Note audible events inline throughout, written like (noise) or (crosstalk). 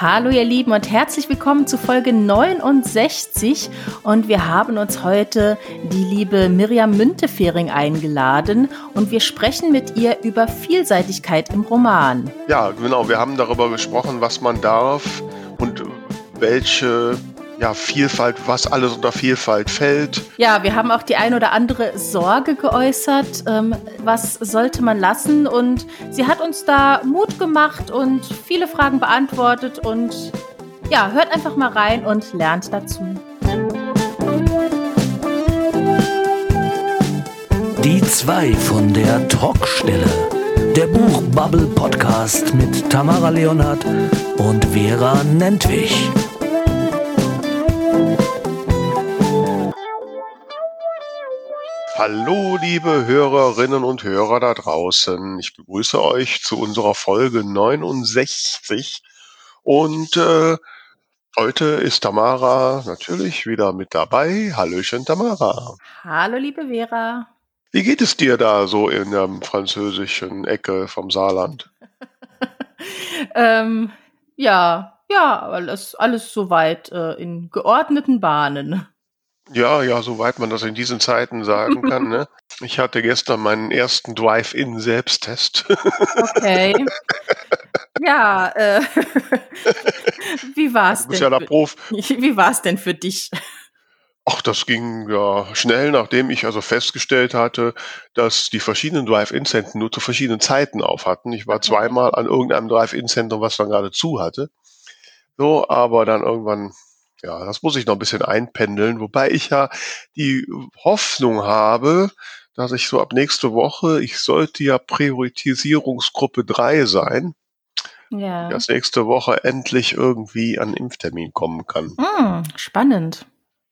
Hallo ihr Lieben und herzlich willkommen zu Folge 69 und wir haben uns heute die liebe Miriam Müntefering eingeladen und wir sprechen mit ihr über Vielseitigkeit im Roman. Ja, genau, wir haben darüber gesprochen, was man darf und welche ja, Vielfalt, was alles unter Vielfalt fällt. Ja, wir haben auch die ein oder andere Sorge geäußert, ähm, was sollte man lassen. Und sie hat uns da Mut gemacht und viele Fragen beantwortet. Und ja, hört einfach mal rein und lernt dazu. Die zwei von der Talkstelle. Der Buchbubble Podcast mit Tamara Leonhardt und Vera Nentwich. Hallo, liebe Hörerinnen und Hörer da draußen. Ich begrüße euch zu unserer Folge 69. Und äh, heute ist Tamara natürlich wieder mit dabei. Hallöchen, Tamara. Hallo, liebe Vera. Wie geht es dir da so in der französischen Ecke vom Saarland? (laughs) ähm, ja, ja, alles, alles soweit äh, in geordneten Bahnen. Ja, ja, soweit man das in diesen Zeiten sagen kann. Ne? (laughs) Ich hatte gestern meinen ersten Drive-In-Selbsttest. Okay. Ja, äh, (laughs) wie war's Du bist denn? ja der Prof. (laughs) Wie war's denn für dich? Ach, das ging ja schnell, nachdem ich also festgestellt hatte, dass die verschiedenen Drive-In-Zentren nur zu verschiedenen Zeiten auf hatten. Ich war Okay. zweimal an irgendeinem Drive-In-Zentrum, was dann gerade zu hatte. So, aber dann irgendwann, ja, das muss ich noch ein bisschen einpendeln, wobei ich ja die Hoffnung habe, dass ich so ab nächste Woche, ich sollte ja Priorisierungsgruppe 3 sein, Ja. dass nächste Woche endlich irgendwie an Impftermin kommen kann. Hm, spannend.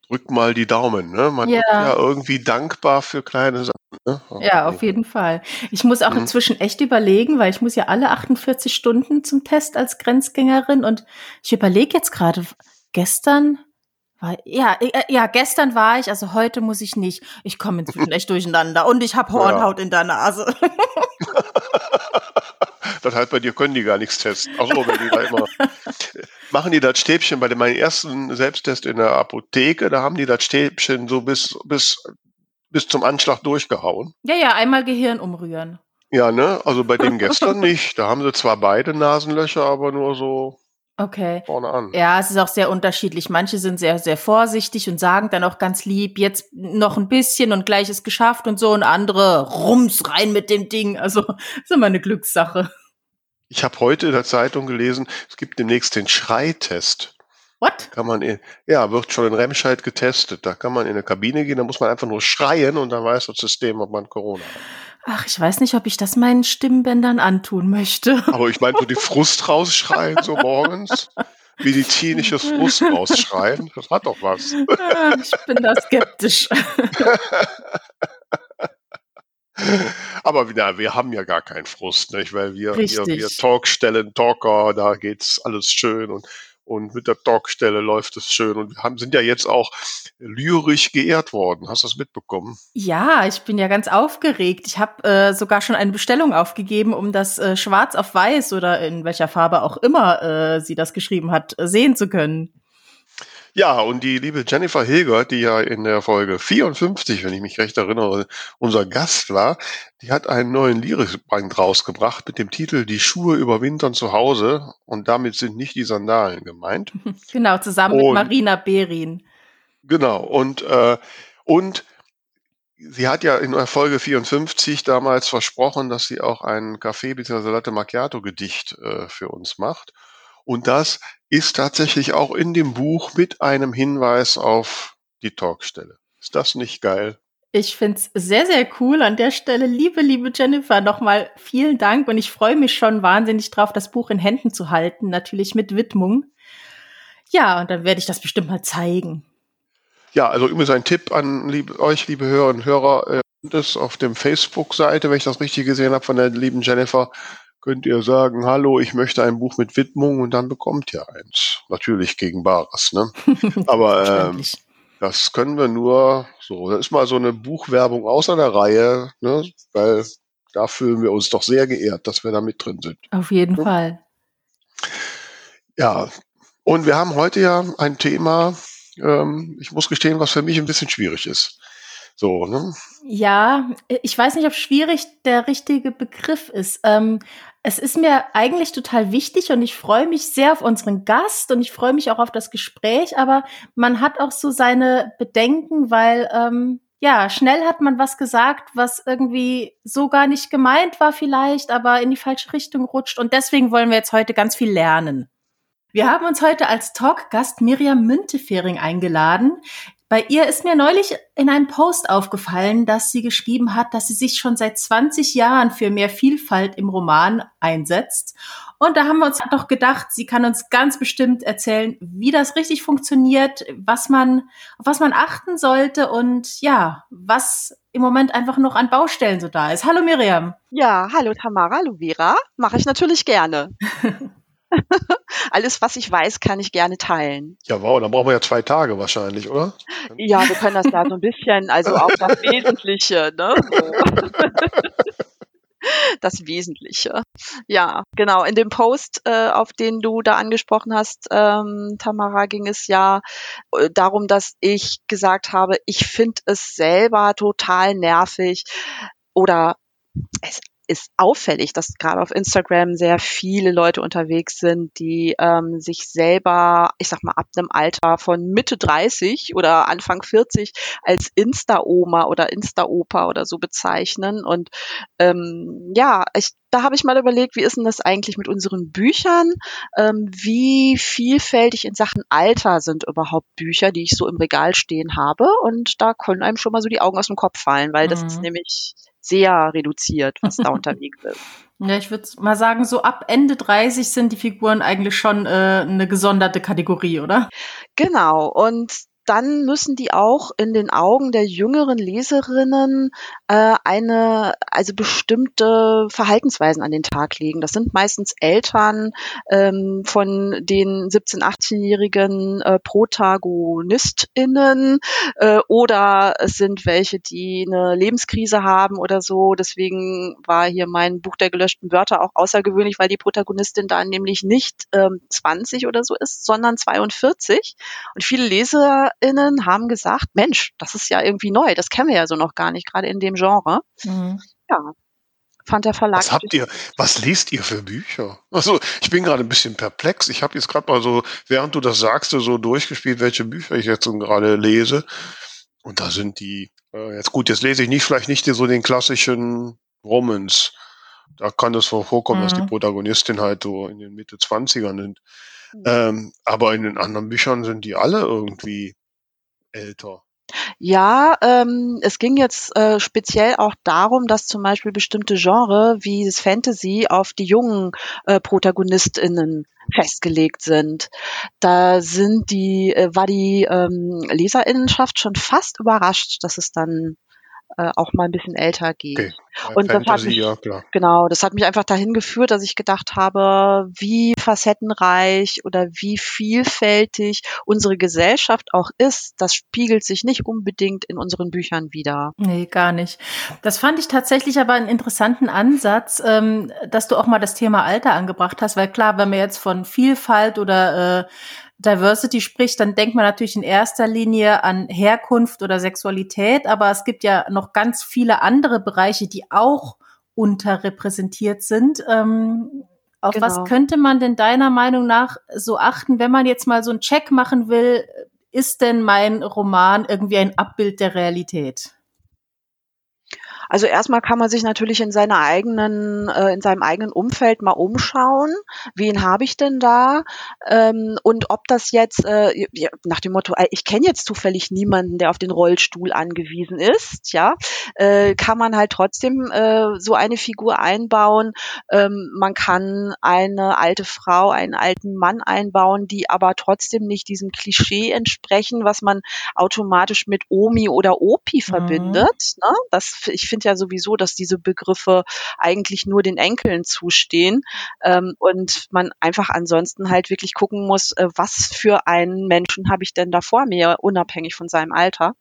Drück mal die Daumen, ne? Man Ja. ist ja irgendwie dankbar für kleine Sachen. Ne? Ja, auf jeden Fall. Ich muss auch Mhm. inzwischen echt überlegen, weil ich muss ja alle 48 Stunden zum Test als Grenzgängerin und ich überlege jetzt gerade, gestern war, ja, äh, ja, gestern war ich, also heute muss ich nicht. Ich komme (laughs) inzwischen echt durcheinander und ich habe Hornhaut in der Nase. (laughs) Das heißt, bei dir können die gar nichts testen. Achso, wenn die da immer. (laughs) Machen die das Stäbchen bei dem meinen ersten Selbsttest in der Apotheke, da haben die das Stäbchen so bis, bis, bis zum Anschlag durchgehauen. Ja, ja, einmal Gehirn umrühren. Ja, ne? Also bei dem gestern nicht. Da haben sie zwar beide Nasenlöcher, aber nur so Okay. vorne an. Ja, es ist auch sehr unterschiedlich. Manche sind sehr, sehr vorsichtig und sagen dann auch ganz lieb, jetzt noch ein bisschen und gleich ist geschafft und so. Und andere rums rein mit dem Ding. Also, (laughs) ist immer eine Glückssache. Ich habe heute in der Zeitung gelesen, es gibt demnächst den Schreitest. What? Kann man in, ja, wird schon in Remscheid getestet. Da kann man in eine Kabine gehen, da muss man einfach nur schreien und dann weiß das System, ob man Corona hat. Ach, ich weiß nicht, ob ich das meinen Stimmbändern antun möchte. (laughs) Aber ich meine, so die Frust rausschreien, so morgens. Medizinisches Frust rausschreien, das hat doch was. Ich bin da skeptisch. (laughs) Aber na, wir haben ja gar keinen Frust, nicht? weil wir, wir, wir Talkstellen, Talker, da geht's alles schön und, und mit der Talkstelle läuft es schön und wir haben, sind ja jetzt auch lyrisch geehrt worden. Hast du das mitbekommen? Ja, ich bin ja ganz aufgeregt. Ich habe äh, sogar schon eine Bestellung aufgegeben, um das äh, schwarz auf weiß oder in welcher Farbe auch immer äh, sie das geschrieben hat, äh, sehen zu können. Ja, und die liebe Jennifer Hilgert, die ja in der Folge 54, wenn ich mich recht erinnere, unser Gast war, die hat einen neuen Lyrikband rausgebracht mit dem Titel Die Schuhe überwintern zu Hause und damit sind nicht die Sandalen gemeint. (laughs) Genau, zusammen Und- mit Marina Berin. Genau, und, äh, und sie hat ja in der Folge 54 damals versprochen, dass sie auch ein Kaffee bzw. Latte Macchiato Gedicht äh, für uns macht. Und das ist tatsächlich auch in dem Buch mit einem Hinweis auf die Talkstelle. Ist das nicht geil? Ich find's sehr, sehr cool. An der Stelle, liebe, liebe Jennifer, nochmal vielen Dank und ich freue mich schon wahnsinnig drauf, das Buch in Händen zu halten, natürlich mit Widmung. Ja, und dann werde ich das bestimmt mal zeigen. Ja, also übrigens ein Tipp an liebe, euch, liebe Hörerinnen und Hörer, äh, das auf dem Facebook-Seite, wenn ich das richtig gesehen habe, von der lieben Jennifer, könnt ihr sagen, hallo, ich möchte ein Buch mit Widmung und dann bekommt ihr eins. Natürlich gegen Bares, ne? (laughs) Aber ähm, das können wir nur so. Das ist mal so eine Buchwerbung außer der Reihe, ne? Weil da fühlen wir uns doch sehr geehrt, dass wir da mit drin sind. Auf jeden ja. Fall. Ja, und wir haben heute ja ein Thema, ähm, ich muss gestehen, was für mich ein bisschen schwierig ist. So, ne? Ja, ich weiß nicht, ob schwierig der richtige Begriff ist. Ähm, es ist mir eigentlich total wichtig und ich freue mich sehr auf unseren Gast und ich freue mich auch auf das Gespräch, aber man hat auch so seine Bedenken, weil ähm, ja, schnell hat man was gesagt, was irgendwie so gar nicht gemeint war vielleicht, aber in die falsche Richtung rutscht. Und deswegen wollen wir jetzt heute ganz viel lernen. Wir haben uns heute als Talkgast Miriam Müntefering eingeladen. Bei ihr ist mir neulich in einem Post aufgefallen, dass sie geschrieben hat, dass sie sich schon seit 20 Jahren für mehr Vielfalt im Roman einsetzt. Und da haben wir uns doch gedacht, sie kann uns ganz bestimmt erzählen, wie das richtig funktioniert, was man, auf was man achten sollte und ja, was im Moment einfach noch an Baustellen so da ist. Hallo Miriam. Ja, hallo Tamara, hallo Vera. Mache ich natürlich gerne. (laughs) (laughs) Alles, was ich weiß, kann ich gerne teilen. Ja, wow, dann brauchen wir ja zwei Tage wahrscheinlich, oder? Ja, wir können das da so ein bisschen, also auch das (laughs) Wesentliche, ne? das Wesentliche. Ja, genau. In dem Post, äh, auf den du da angesprochen hast, ähm, Tamara, ging es ja äh, darum, dass ich gesagt habe, ich finde es selber total nervig oder es ist auffällig, dass gerade auf Instagram sehr viele Leute unterwegs sind, die ähm, sich selber, ich sag mal, ab einem Alter von Mitte 30 oder Anfang 40 als Insta-Oma oder Insta-Opa oder so bezeichnen. Und ähm, ja, ich, da habe ich mal überlegt, wie ist denn das eigentlich mit unseren Büchern? Ähm, wie vielfältig in Sachen Alter sind überhaupt Bücher, die ich so im Regal stehen habe? Und da können einem schon mal so die Augen aus dem Kopf fallen, weil das ist mhm. nämlich sehr reduziert, was da (laughs) unterwegs ist. Ja, ich würde mal sagen, so ab Ende 30 sind die Figuren eigentlich schon äh, eine gesonderte Kategorie, oder? Genau. Und dann müssen die auch in den Augen der jüngeren Leserinnen äh, eine, also bestimmte Verhaltensweisen an den Tag legen. Das sind meistens Eltern ähm, von den 17-, 18-jährigen äh, ProtagonistInnen äh, oder es sind welche, die eine Lebenskrise haben oder so. Deswegen war hier mein Buch der gelöschten Wörter auch außergewöhnlich, weil die Protagonistin da nämlich nicht ähm, 20 oder so ist, sondern 42. Und viele Leser ZuhörerInnen haben gesagt, Mensch, das ist ja irgendwie neu, das kennen wir ja so noch gar nicht, gerade in dem Genre. Mhm. Ja, fand der Verlag. Was habt ihr, was lest ihr für Bücher? Also ich bin gerade ein bisschen perplex. Ich habe jetzt gerade mal so, während du das sagst, so durchgespielt, welche Bücher ich jetzt so gerade lese. Und da sind die, äh, jetzt gut, jetzt lese ich nicht, vielleicht nicht so den klassischen Romans. Da kann es vorkommen, mhm. dass die mhm. Protagonistin halt so in den Mitte 20ern sind. Mhm. Ähm, aber in den anderen Büchern sind die alle irgendwie älter. Ja, ähm, es ging jetzt äh, speziell auch darum, dass zum Beispiel bestimmte Genre wie das Fantasy auf die jungen äh, ProtagonistInnen festgelegt sind. Da sind die, äh, war die ähm, Leserinnenschaft schon fast überrascht, dass es dann äh, auch mal ein bisschen älter geht. Okay. Und Fantasy, das hat mich, ja, klar. genau, das hat mich einfach dahin geführt, dass ich gedacht habe, wie facettenreich oder wie vielfältig unsere Gesellschaft auch ist, das spiegelt sich nicht unbedingt in unseren Büchern wieder. Nee, gar nicht. Das fand ich tatsächlich aber einen interessanten Ansatz, ähm, dass du auch mal das Thema Alter angebracht hast, weil klar, wenn wir jetzt von Vielfalt oder äh, Diversity spricht, dann denkt man natürlich in erster Linie an Herkunft oder Sexualität, aber es gibt ja noch ganz viele andere Bereiche, die auch unterrepräsentiert sind. Ähm, auf genau. was könnte man denn deiner Meinung nach so achten, wenn man jetzt mal so einen Check machen will, ist denn mein Roman irgendwie ein Abbild der Realität? Also erstmal kann man sich natürlich in seiner eigenen, äh, in seinem eigenen Umfeld mal umschauen. Wen habe ich denn da? Ähm, und ob das jetzt äh, nach dem Motto, ich kenne jetzt zufällig niemanden, der auf den Rollstuhl angewiesen ist, ja, äh, kann man halt trotzdem äh, so eine Figur einbauen. Ähm, man kann eine alte Frau, einen alten Mann einbauen, die aber trotzdem nicht diesem Klischee entsprechen, was man automatisch mit Omi oder Opi mhm. verbindet. Ne? Das ich finde finde ja sowieso, dass diese Begriffe eigentlich nur den Enkeln zustehen ähm, und man einfach ansonsten halt wirklich gucken muss, äh, was für einen Menschen habe ich denn da vor mir, unabhängig von seinem Alter.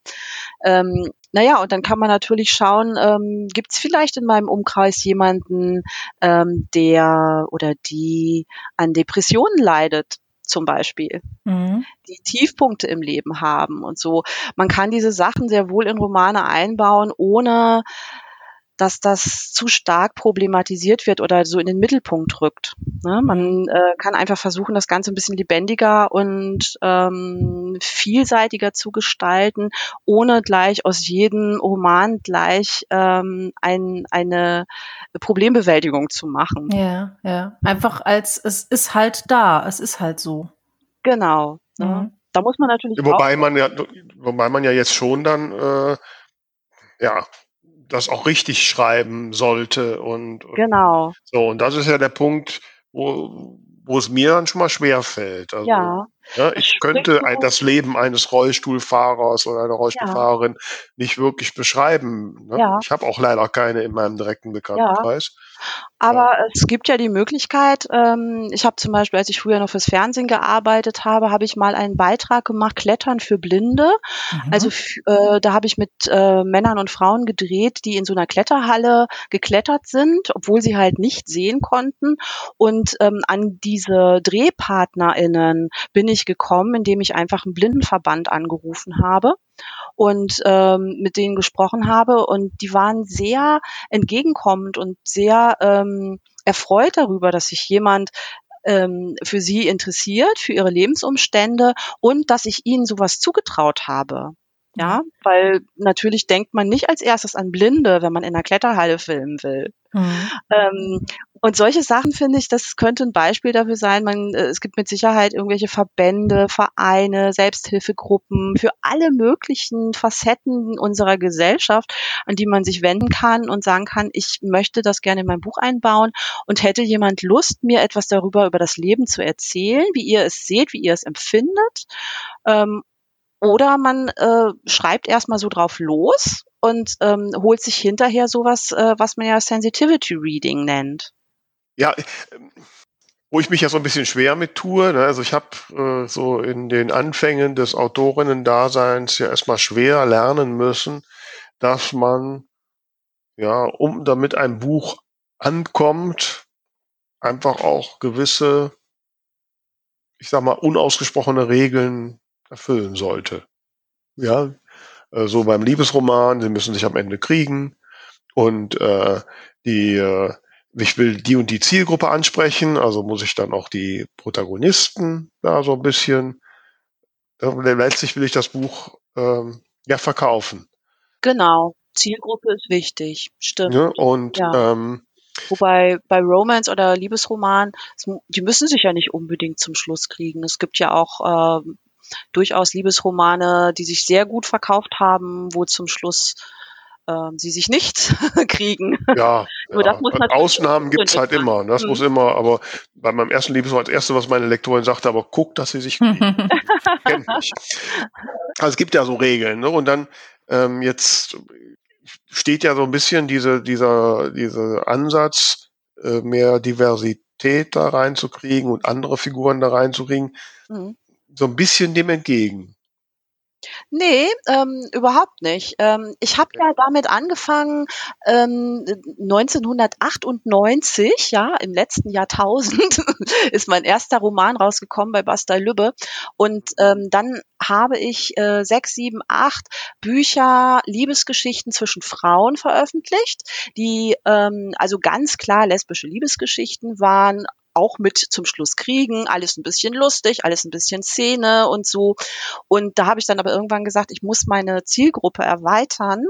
Ähm, naja, und dann kann man natürlich schauen, ähm, gibt es vielleicht in meinem Umkreis jemanden, ähm, der oder die an Depressionen leidet? Zum Beispiel, mhm. die Tiefpunkte im Leben haben und so. Man kann diese Sachen sehr wohl in Romane einbauen, ohne dass das zu stark problematisiert wird oder so in den Mittelpunkt rückt. Ne? Man äh, kann einfach versuchen, das Ganze ein bisschen lebendiger und ähm, vielseitiger zu gestalten, ohne gleich aus jedem Roman gleich ähm, ein, eine Problembewältigung zu machen. Ja, ja. Einfach als es ist halt da, es ist halt so. Genau. Ne? Mhm. Da muss man natürlich. Wobei man ja, wobei man ja jetzt schon dann äh, ja das auch richtig schreiben sollte und genau. So und das ist ja der Punkt, wo wo es mir dann schon mal schwer fällt. Also, ja. ja ich könnte ein, das Leben eines Rollstuhlfahrers oder einer Rollstuhlfahrerin ja. nicht wirklich beschreiben. Ne? Ja. Ich habe auch leider keine in meinem direkten Bekanntenkreis. Aber ja. es gibt ja die Möglichkeit, ähm, ich habe zum Beispiel, als ich früher noch fürs Fernsehen gearbeitet habe, habe ich mal einen Beitrag gemacht, Klettern für Blinde. Mhm. Also äh, da habe ich mit äh, Männern und Frauen gedreht, die in so einer Kletterhalle geklettert sind, obwohl sie halt nicht sehen konnten. Und ähm, an diese DrehpartnerInnen bin ich gekommen, indem ich einfach einen Blindenverband angerufen habe und ähm, mit denen gesprochen habe und die waren sehr entgegenkommend und sehr ähm, erfreut darüber, dass sich jemand ähm, für sie interessiert, für ihre Lebensumstände und dass ich ihnen sowas zugetraut habe. Ja, weil natürlich denkt man nicht als erstes an Blinde, wenn man in einer Kletterhalle filmen will. Mhm. Ähm, und solche Sachen finde ich, das könnte ein Beispiel dafür sein. Man, äh, es gibt mit Sicherheit irgendwelche Verbände, Vereine, Selbsthilfegruppen für alle möglichen Facetten unserer Gesellschaft, an die man sich wenden kann und sagen kann, ich möchte das gerne in mein Buch einbauen und hätte jemand Lust, mir etwas darüber über das Leben zu erzählen, wie ihr es seht, wie ihr es empfindet. Ähm, oder man äh, schreibt erstmal so drauf los und ähm, holt sich hinterher sowas, äh, was man ja Sensitivity Reading nennt. Ja, wo ich mich ja so ein bisschen schwer mit tue. Ne? Also ich habe äh, so in den Anfängen des Autorinnen-Daseins ja erstmal schwer lernen müssen, dass man, ja, um damit ein Buch ankommt, einfach auch gewisse, ich sag mal, unausgesprochene Regeln erfüllen sollte. Ja, äh, so beim Liebesroman, sie müssen sich am Ende kriegen und äh, die äh, ich will die und die Zielgruppe ansprechen, also muss ich dann auch die Protagonisten da so ein bisschen, letztlich will ich das Buch ähm, ja verkaufen. Genau, Zielgruppe ist wichtig, stimmt. Ja, und ja. Ähm, Wobei bei Romance oder Liebesroman, die müssen sich ja nicht unbedingt zum Schluss kriegen. Es gibt ja auch äh, durchaus Liebesromane, die sich sehr gut verkauft haben, wo zum Schluss ähm, sie sich nicht (laughs) kriegen. Ja, (laughs) Nur ja. das muss Ausnahmen gibt's halt immer. Das mhm. muss immer, aber bei meinem ersten Liebesroman, das erste, was meine Lektorin sagte, aber guck, dass sie sich kriegen. (laughs) Kennt. Also es gibt ja so Regeln, ne? Und dann ähm, jetzt steht ja so ein bisschen diese, dieser, dieser Ansatz, äh, mehr Diversität da reinzukriegen und andere Figuren da reinzukriegen, mhm. So ein bisschen dem entgegen. Nee, ähm, überhaupt nicht. Ähm, ich habe ja damit angefangen, ähm, 1998, ja, im letzten Jahrtausend (laughs) ist mein erster Roman rausgekommen bei Bastei Lübbe. Und ähm, dann habe ich äh, sechs, sieben, acht Bücher, Liebesgeschichten zwischen Frauen veröffentlicht, die ähm, also ganz klar lesbische Liebesgeschichten waren, auch mit zum Schluss kriegen, alles ein bisschen lustig, alles ein bisschen Szene und so. Und da habe ich dann aber irgendwann gesagt, ich muss meine Zielgruppe erweitern,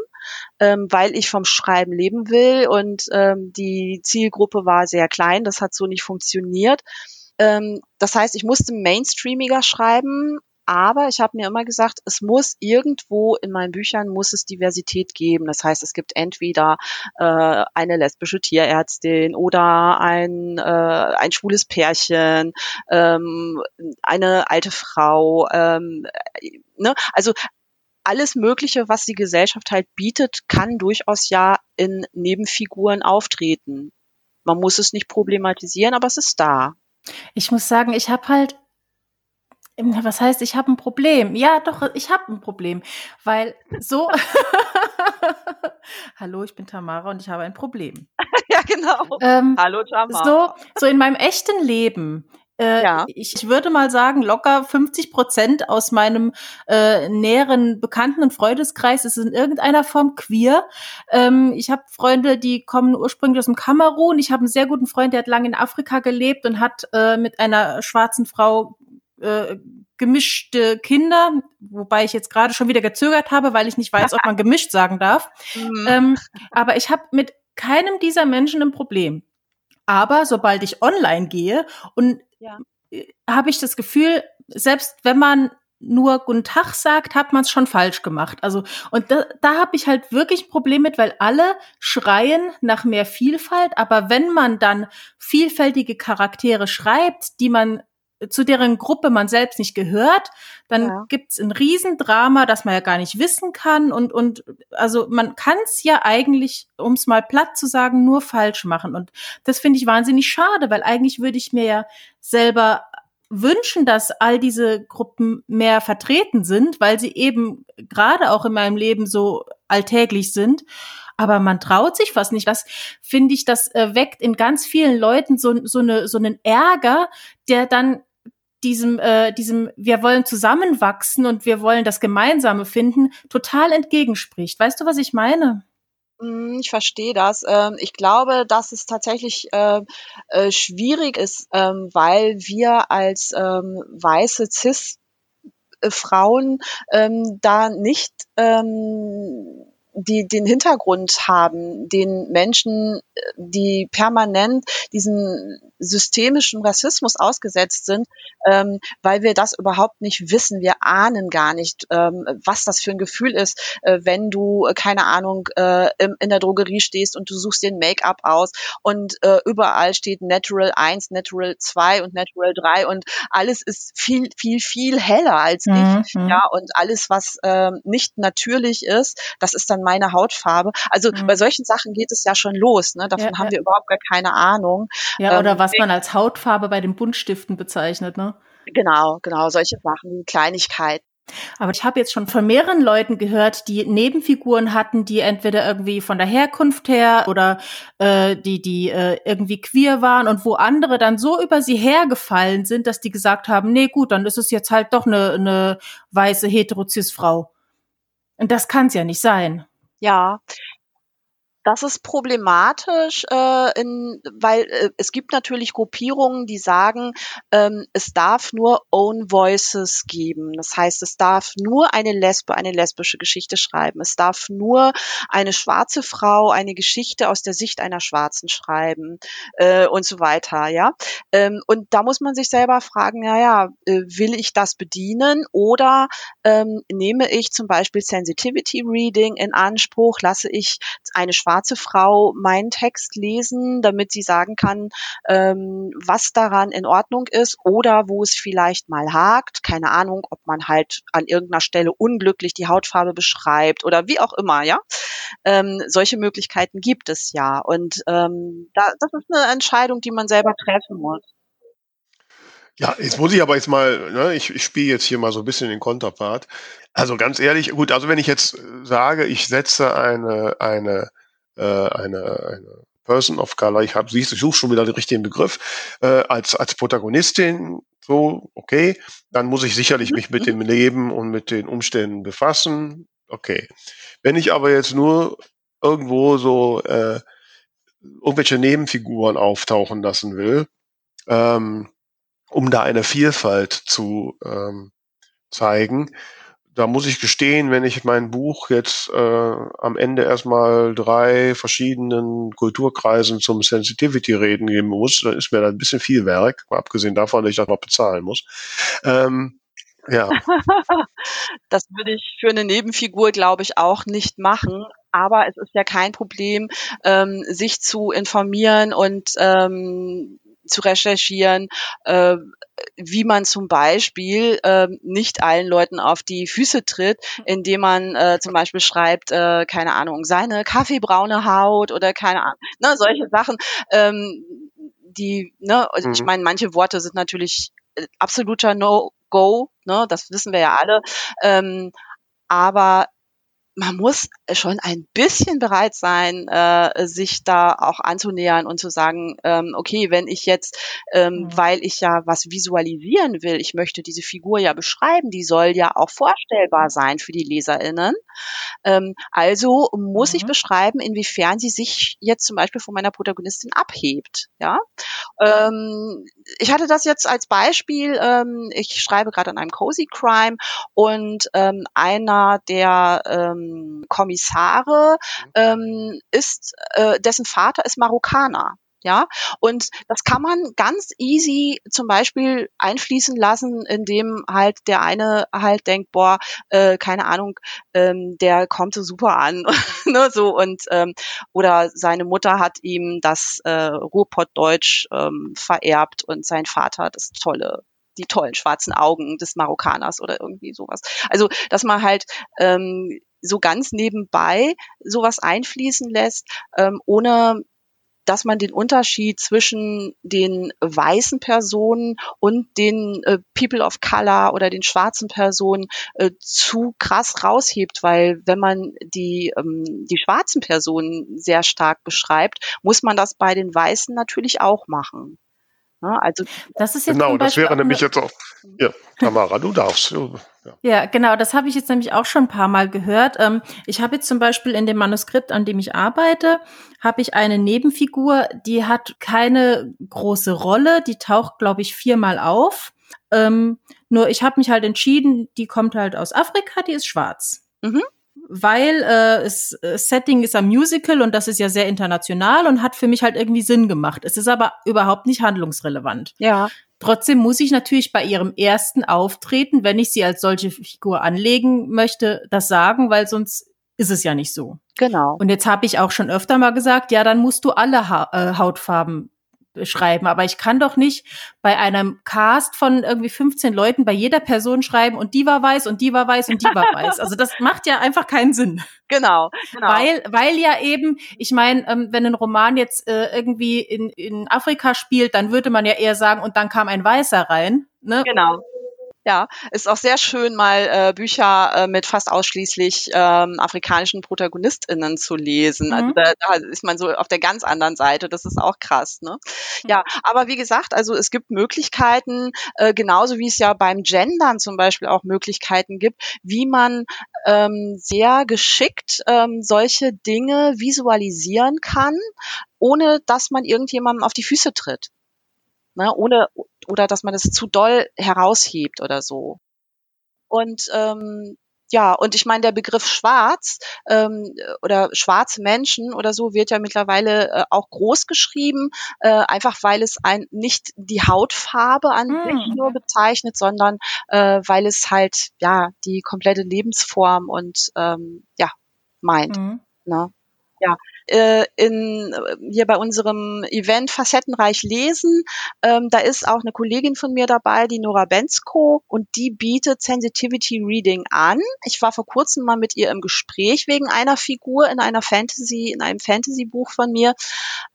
ähm, weil ich vom Schreiben leben will und ähm, die Zielgruppe war sehr klein, das hat so nicht funktioniert. Ähm, das heißt, ich musste mainstreamiger schreiben aber ich habe mir immer gesagt, es muss irgendwo in meinen Büchern muss es Diversität geben. Das heißt, es gibt entweder äh, eine lesbische Tierärztin oder ein, äh, ein schwules Pärchen, ähm, eine alte Frau. Ähm, ne? Also alles Mögliche, was die Gesellschaft halt bietet, kann durchaus ja in Nebenfiguren auftreten. Man muss es nicht problematisieren, aber es ist da. Ich muss sagen, ich habe halt was heißt, ich habe ein Problem? Ja, doch, ich habe ein Problem, weil so. (laughs) Hallo, ich bin Tamara und ich habe ein Problem. (laughs) ja, genau. Ähm, Hallo, Tamara. So, so in meinem echten Leben äh, ja. ich, ich würde mal sagen, locker 50 Prozent aus meinem äh, näheren Bekannten- und Freundeskreis ist in irgendeiner Form queer. Ähm, ich habe Freunde, die kommen ursprünglich aus dem Kamerun. Ich habe einen sehr guten Freund, der hat lange in Afrika gelebt und hat äh, mit einer schwarzen Frau äh, gemischte Kinder, wobei ich jetzt gerade schon wieder gezögert habe, weil ich nicht weiß, ob man gemischt sagen darf. Mhm. Ähm, aber ich habe mit keinem dieser Menschen ein Problem. Aber sobald ich online gehe und ja. Äh, habe ich das Gefühl, selbst wenn man nur Guten Tag sagt, hat man es schon falsch gemacht. Also und da, da habe ich halt wirklich ein Problem mit, weil alle schreien nach mehr Vielfalt, aber wenn man dann vielfältige Charaktere schreibt, die man zu deren Gruppe man selbst nicht gehört, dann ja. gibt's ein Riesendrama, das man ja gar nicht wissen kann. Und, und also man kann es ja eigentlich, um es mal platt zu sagen, nur falsch machen. Und das finde ich wahnsinnig schade, weil eigentlich würde ich mir ja selber wünschen, dass all diese Gruppen mehr vertreten sind, weil sie eben gerade auch in meinem Leben so alltäglich sind aber man traut sich was nicht. Das finde ich, das äh, weckt in ganz vielen Leuten so, so, eine, so einen Ärger, der dann diesem, äh, diesem, wir wollen zusammenwachsen und wir wollen das Gemeinsame finden, total entgegenspricht. Weißt du, was ich meine? Hm, ich verstehe das. Ähm, ich glaube, dass es tatsächlich äh, äh, schwierig ist, ähm, weil wir als ähm, weiße Cis Frauen da nicht die den Hintergrund haben, den Menschen, die permanent diesen systemischen Rassismus ausgesetzt sind, ähm, weil wir das überhaupt nicht wissen. Wir ahnen gar nicht, ähm, was das für ein Gefühl ist, äh, wenn du, äh, keine Ahnung, äh, im, in der Drogerie stehst und du suchst den Make-up aus und äh, überall steht Natural 1, Natural 2 und Natural 3 und alles ist viel, viel, viel heller als mhm. ich. Ja, und alles, was äh, nicht natürlich ist, das ist dann meine Hautfarbe. Also mhm. bei solchen Sachen geht es ja schon los. Ne? Davon ja, haben ja. wir überhaupt gar keine Ahnung. Ja, oder ähm, was man als Hautfarbe bei den Buntstiften bezeichnet, ne? Genau, genau, solche Sachen, Kleinigkeiten. Aber ich habe jetzt schon von mehreren Leuten gehört, die Nebenfiguren hatten, die entweder irgendwie von der Herkunft her oder äh, die, die äh, irgendwie queer waren und wo andere dann so über sie hergefallen sind, dass die gesagt haben, nee gut, dann ist es jetzt halt doch eine, eine weiße Heterozis-Frau. Und das kann es ja nicht sein. Ja, das ist problematisch, äh, in, weil äh, es gibt natürlich Gruppierungen, die sagen, ähm, es darf nur Own Voices geben. Das heißt, es darf nur eine Lesbe eine lesbische Geschichte schreiben. Es darf nur eine schwarze Frau eine Geschichte aus der Sicht einer Schwarzen schreiben äh, und so weiter. Ja, ähm, und da muss man sich selber fragen: Naja, äh, will ich das bedienen oder ähm, nehme ich zum Beispiel Sensitivity Reading in Anspruch? Lasse ich eine schwarze schwarze Frau meinen Text lesen, damit sie sagen kann, ähm, was daran in Ordnung ist oder wo es vielleicht mal hakt. Keine Ahnung, ob man halt an irgendeiner Stelle unglücklich die Hautfarbe beschreibt oder wie auch immer, ja. Ähm, solche Möglichkeiten gibt es ja. Und ähm, da, das ist eine Entscheidung, die man selber treffen muss. Ja, jetzt muss ich aber jetzt mal, ne, ich, ich spiele jetzt hier mal so ein bisschen den Konterpart. Also ganz ehrlich, gut, also wenn ich jetzt sage, ich setze eine, eine äh, eine, eine Person of Color, ich habe siehst, ich suche schon wieder den richtigen Begriff, äh, als, als Protagonistin, so, okay, dann muss ich sicherlich mich mit dem Leben und mit den Umständen befassen. Okay. Wenn ich aber jetzt nur irgendwo so äh, irgendwelche Nebenfiguren auftauchen lassen will, ähm, um da eine Vielfalt zu ähm, zeigen, da muss ich gestehen, wenn ich mein Buch jetzt äh, am Ende erstmal drei verschiedenen Kulturkreisen zum Sensitivity-Reden geben muss, dann ist mir da ein bisschen viel Werk, mal abgesehen davon, dass ich das noch bezahlen muss. Ähm, ja. (laughs) das würde ich für eine Nebenfigur, glaube ich, auch nicht machen. Aber es ist ja kein Problem, ähm, sich zu informieren und ähm, zu recherchieren, äh, wie man zum Beispiel äh, nicht allen Leuten auf die Füße tritt, indem man äh, zum Beispiel schreibt, äh, keine Ahnung, seine kaffeebraune Haut oder keine Ahnung, ne, solche Sachen, ähm, die, ne, also mhm. ich meine, manche Worte sind natürlich äh, absoluter No-Go, ne, das wissen wir ja alle, ähm, aber man muss schon ein bisschen bereit sein, äh, sich da auch anzunähern und zu sagen, ähm, okay, wenn ich jetzt, ähm, mhm. weil ich ja was visualisieren will, ich möchte diese Figur ja beschreiben, die soll ja auch vorstellbar sein für die LeserInnen. Ähm, also muss mhm. ich beschreiben, inwiefern sie sich jetzt zum Beispiel von meiner Protagonistin abhebt. Ja, ähm, ich hatte das jetzt als Beispiel. Ähm, ich schreibe gerade an einem Cozy Crime und ähm, einer der ähm, Kommissare mhm. ähm, ist, äh, dessen Vater ist Marokkaner. Ja, und das kann man ganz easy zum Beispiel einfließen lassen, indem halt der eine halt denkt, boah, äh, keine Ahnung, ähm, der kommt so super an, (laughs) ne, so und ähm, oder seine Mutter hat ihm das äh, Ruhrpottdeutsch ähm, vererbt und sein Vater das tolle die tollen schwarzen Augen des Marokkaners oder irgendwie sowas. Also, dass man halt ähm, so ganz nebenbei sowas einfließen lässt, ähm, ohne dass man den Unterschied zwischen den weißen Personen und den äh, People of Color oder den schwarzen Personen äh, zu krass raushebt, weil wenn man die, ähm, die schwarzen Personen sehr stark beschreibt, muss man das bei den Weißen natürlich auch machen. Ja, also das ist jetzt genau, das wäre nämlich jetzt auch. Ja, Tamara, du darfst. Ja. ja, genau, das habe ich jetzt nämlich auch schon ein paar Mal gehört. Ähm, ich habe jetzt zum Beispiel in dem Manuskript, an dem ich arbeite, habe ich eine Nebenfigur, die hat keine große Rolle, die taucht, glaube ich, viermal auf. Ähm, nur ich habe mich halt entschieden, die kommt halt aus Afrika, die ist schwarz. Mhm weil äh, es, äh, Setting ist ein Musical und das ist ja sehr international und hat für mich halt irgendwie Sinn gemacht. Es ist aber überhaupt nicht handlungsrelevant. Ja. Trotzdem muss ich natürlich bei ihrem ersten Auftreten, wenn ich sie als solche Figur anlegen möchte, das sagen, weil sonst ist es ja nicht so. Genau. Und jetzt habe ich auch schon öfter mal gesagt, ja, dann musst du alle ha äh, Hautfarben schreiben. Aber ich kann doch nicht bei einem Cast von irgendwie 15 Leuten bei jeder Person schreiben und die war weiß und die war weiß und die war weiß. Also das macht ja einfach keinen Sinn. (laughs) Genau, genau. Weil, weil ja eben, ich meine, ähm, wenn ein Roman jetzt äh, irgendwie in, in Afrika spielt, dann würde man ja eher sagen, und dann kam ein Weißer rein. Ne? Genau. Ja, ist auch sehr schön, mal äh, Bücher äh, mit fast ausschließlich ähm, afrikanischen ProtagonistInnen zu lesen. Also mhm. Also da, da ist man so auf der ganz anderen Seite. Das ist auch krass. Ne? Mhm. Ja, aber wie gesagt, also es gibt Möglichkeiten, äh, genauso wie es ja beim Gendern zum Beispiel auch Möglichkeiten gibt, wie man ähm, sehr geschickt ähm, solche Dinge visualisieren kann, ohne dass man irgendjemandem auf die Füße tritt ne, ohne oder dass man es zu doll heraushebt oder so. Und ähm, ja, und ich meine, der Begriff schwarz ähm, oder schwarze Menschen oder so wird ja mittlerweile äh, auch groß geschrieben, äh, einfach weil es ein nicht die Hautfarbe an mhm. sich nur bezeichnet, sondern äh, weil es halt ja die komplette Lebensform und ähm, ja meint. Mhm. Ne? Ja, äh, in, äh, hier bei unserem Event Facettenreich lesen. Ähm, da ist auch eine Kollegin von mir dabei, die Nora Bensko, und die bietet Sensitivity Reading an. Ich war vor kurzem mal mit ihr im Gespräch wegen einer Figur in einer Fantasy, in einem Fantasy-Buch von mir.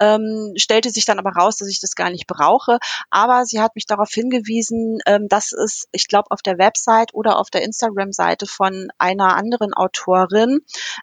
Ähm, stellte sich dann aber raus, dass ich das gar nicht brauche. Aber sie hat mich darauf hingewiesen, ähm, dass es, ich glaube, auf der Website oder auf der Instagram-Seite von einer anderen Autorin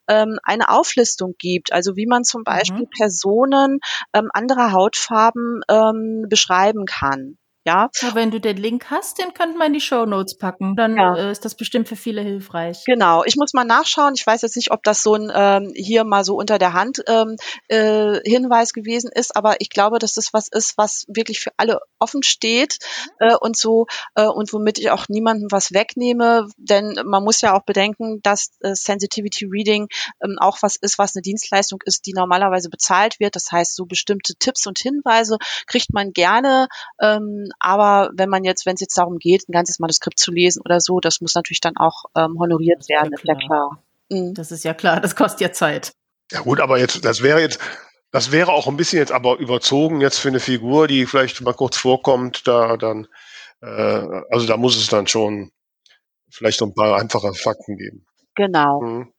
ähm, eine Auflistung gibt. Also wie man man zum Beispiel mhm. Personen ähm, anderer Hautfarben ähm, beschreiben kann. Ja. ja. Wenn du den Link hast, den könnte man in die Show Notes packen. Dann ja. äh, ist das bestimmt für viele hilfreich. Genau. Ich muss mal nachschauen. Ich weiß jetzt nicht, ob das so ein ähm, hier mal so unter der Hand ähm, äh, Hinweis gewesen ist, aber ich glaube, dass das was ist, was wirklich für alle offen steht mhm. äh, und so äh, und womit ich auch niemandem was wegnehme, denn man muss ja auch bedenken, dass äh, Sensitivity Reading ähm, auch was ist, was eine Dienstleistung ist, die normalerweise bezahlt wird. Das heißt, so bestimmte Tipps und Hinweise kriegt man gerne ähm, aber wenn man jetzt, wenn es jetzt darum geht, ein ganzes Manuskript zu lesen oder so, das muss natürlich dann auch ähm, honoriert das werden, ist ja klar. Mhm. Das ist ja klar, das kostet ja Zeit. Ja gut, aber jetzt, das wäre jetzt, das wäre auch ein bisschen jetzt aber überzogen jetzt für eine Figur, die vielleicht mal kurz vorkommt, da dann, äh, also da muss es dann schon vielleicht noch ein paar einfache Fakten geben. Genau. Mhm.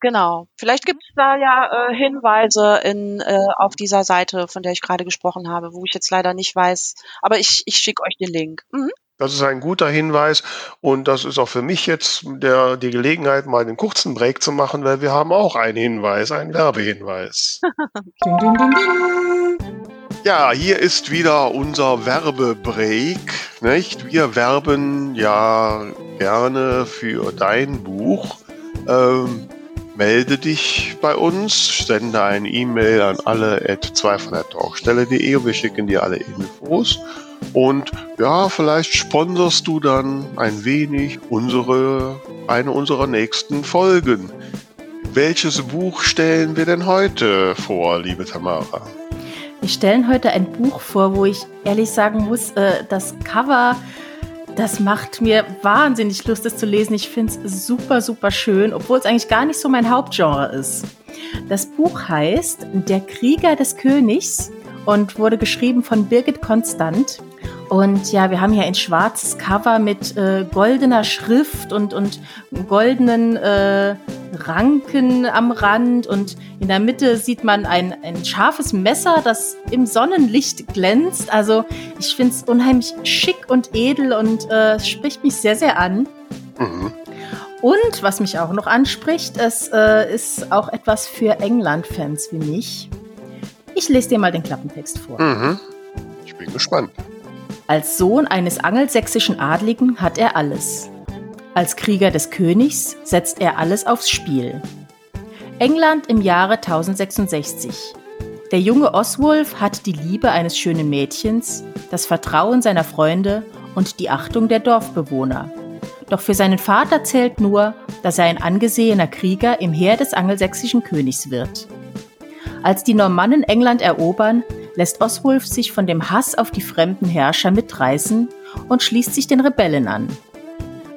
Genau. Vielleicht gibt es da ja äh, Hinweise in, äh, auf dieser Seite, von der ich gerade gesprochen habe, wo ich jetzt leider nicht weiß. Aber ich, ich schicke euch den Link. Mhm. Das ist ein guter Hinweis und das ist auch für mich jetzt der, die Gelegenheit, mal den kurzen Break zu machen, weil wir haben auch einen Hinweis, einen Werbehinweis. (laughs) ding, ding, ding, ja, hier ist wieder unser Werbebreak. Nicht? Wir werben ja gerne für dein Buch. Ähm, melde dich bei uns, sende eine E-Mail an alle at 2 von der Talkstelle.de und wir schicken dir alle Infos. Und ja, vielleicht sponsorst du dann ein wenig unsere, eine unserer nächsten Folgen. Welches Buch stellen wir denn heute vor, liebe Tamara? Wir stellen heute ein Buch vor, wo ich ehrlich sagen muss, äh, das Cover, das macht mir wahnsinnig Lust, es zu lesen. Ich finde es super, super schön, obwohl es eigentlich gar nicht so mein Hauptgenre ist. Das Buch heißt Der Krieger des Königs und wurde geschrieben von Birgit Konstant. Und ja, wir haben hier ein schwarzes Cover mit äh, goldener Schrift und, und goldenen äh, Ranken am Rand. Und in der Mitte sieht man ein, ein scharfes Messer, das im Sonnenlicht glänzt. Also ich finde es unheimlich schick und edel und äh, spricht mich sehr, sehr an. Mhm. Und was mich auch noch anspricht, es äh, ist auch etwas für England-Fans wie mich. Ich lese dir mal den Klappentext vor. Mhm. Ich bin gespannt. Als Sohn eines angelsächsischen Adligen hat er alles. Als Krieger des Königs setzt er alles aufs Spiel. England im Jahre 1066. Der junge Oswulf hat die Liebe eines schönen Mädchens, das Vertrauen seiner Freunde und die Achtung der Dorfbewohner. Doch für seinen Vater zählt nur, dass er ein angesehener Krieger im Heer des angelsächsischen Königs wird. Als die Normannen England erobern, lässt Oswulf sich von dem Hass auf die fremden Herrscher mitreißen und schließt sich den Rebellen an.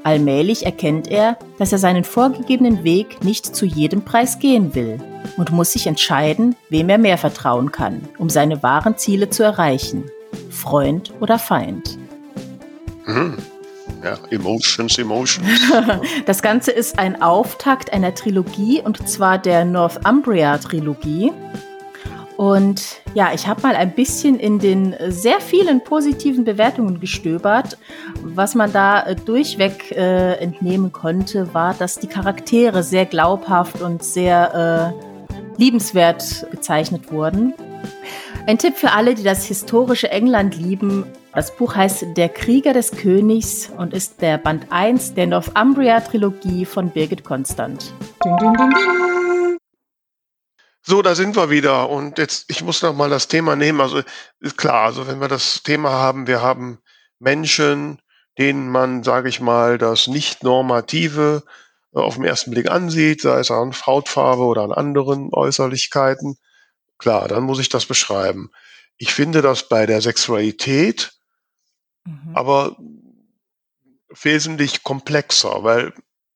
Allmählich erkennt er, dass er seinen vorgegebenen Weg nicht zu jedem Preis gehen will und muss sich entscheiden, wem er mehr vertrauen kann, um seine wahren Ziele zu erreichen. Freund oder Feind. Mhm. Ja, Emotions, Emotions. (laughs) das Ganze ist ein Auftakt einer Trilogie und zwar der Northumbria-Trilogie. Und ja, ich habe mal ein bisschen in den sehr vielen positiven Bewertungen gestöbert. Was man da äh, durchweg äh, entnehmen konnte, war, dass die Charaktere sehr glaubhaft und sehr äh, liebenswert gezeichnet wurden. Ein Tipp für alle, die das historische England lieben. Das Buch heißt Der Krieger des Königs und ist der Band 1 der Northumbria-Trilogie von Birgit Konstant. Ding, ding, ding. So, da sind wir wieder. Und jetzt, ich muss noch mal das Thema nehmen. Also ist klar, also wenn wir das Thema haben, wir haben Menschen, denen man, sage ich mal, das Nicht-Normative äh, auf den ersten Blick ansieht, sei es an Hautfarbe oder an anderen Äußerlichkeiten. Klar, dann muss ich das beschreiben. Ich finde das bei der Sexualität mhm. aber wesentlich komplexer, weil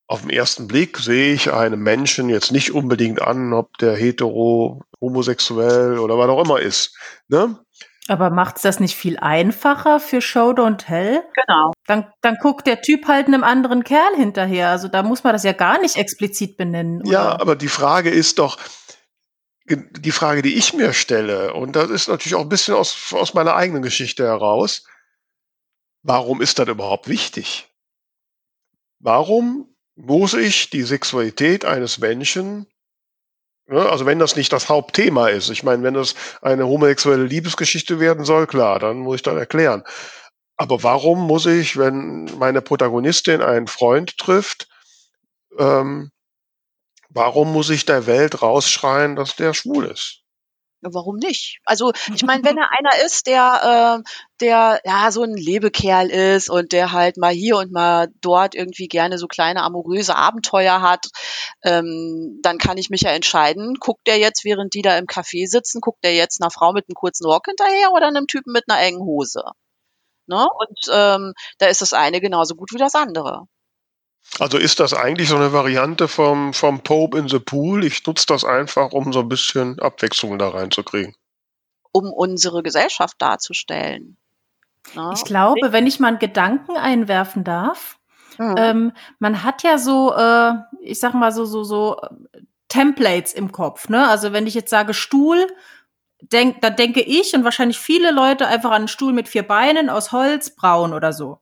auf den ersten Blick sehe ich einem Menschen jetzt nicht unbedingt an, ob der hetero, homosexuell oder was auch immer ist. Ne? Aber macht's das nicht viel einfacher für Show Don't Tell? Genau. Dann, dann guckt der Typ halt einem anderen Kerl hinterher. Also da muss man das ja gar nicht explizit benennen. Oder? Ja, aber die Frage ist doch, die Frage, die ich mir stelle, und das ist natürlich auch ein bisschen aus, aus meiner eigenen Geschichte heraus, warum ist das überhaupt wichtig? Warum muss ich die Sexualität eines Menschen, ne, also wenn das nicht das Hauptthema ist, ich meine, wenn das eine homosexuelle Liebesgeschichte werden soll, klar, dann muss ich das erklären. Aber warum muss ich, wenn meine Protagonistin einen Freund trifft, ähm, warum muss ich der Welt rausschreien, dass der schwul ist? Warum nicht? Also ich meine, wenn (laughs) er einer ist, der, äh, der ja so ein Lebekerl ist und der halt mal hier und mal dort irgendwie gerne so kleine amoröse Abenteuer hat, ähm, dann kann ich mich ja entscheiden, guckt der jetzt, während die da im Café sitzen, guckt der jetzt einer Frau mit einem kurzen Rock hinterher oder einem Typen mit einer engen Hose? Ne? Und ähm, da ist das eine genauso gut wie das andere. Also ist das eigentlich so eine Variante vom, vom Pope in the Pool? Ich nutze das einfach, um so ein bisschen Abwechslung da reinzukriegen. Um unsere Gesellschaft darzustellen. Ja. Ich glaube, wenn ich mal einen Gedanken einwerfen darf, mhm. ähm, man hat ja so, äh, ich sag mal so, so, so Templates im Kopf. Ne? Also wenn ich jetzt sage Stuhl, denk, dann denke ich und wahrscheinlich viele Leute einfach an einen Stuhl mit vier Beinen aus Holz, braun oder so.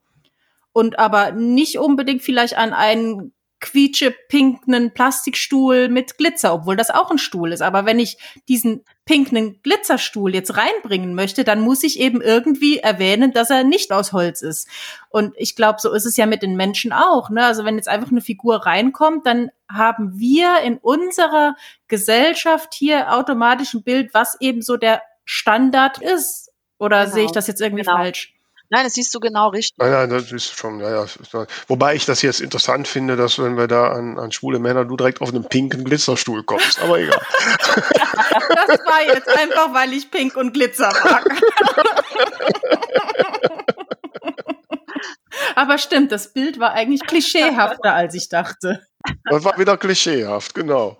Und aber nicht unbedingt vielleicht an einen quietsche-pinknen Plastikstuhl mit Glitzer, obwohl das auch ein Stuhl ist. Aber wenn ich diesen pinknen Glitzerstuhl jetzt reinbringen möchte, dann muss ich eben irgendwie erwähnen, dass er nicht aus Holz ist. Und ich glaube, so ist es ja mit den Menschen auch. Ne? Also wenn jetzt einfach eine Figur reinkommt, dann haben wir in unserer Gesellschaft hier automatisch ein Bild, was eben so der Standard ist. Oder genau. sehe ich das jetzt irgendwie genau. falsch? Nein, das siehst du genau richtig. Nein, nein, das ist schon, ja, ja. Wobei ich das jetzt interessant finde, dass wenn wir da an, an schwule Männer, du direkt auf einem pinken Glitzerstuhl kommst, aber egal. (laughs) das war jetzt einfach, weil ich pink und Glitzer mag. (laughs) aber stimmt, das Bild war eigentlich klischeehafter, als ich dachte. Das war wieder klischeehaft, genau.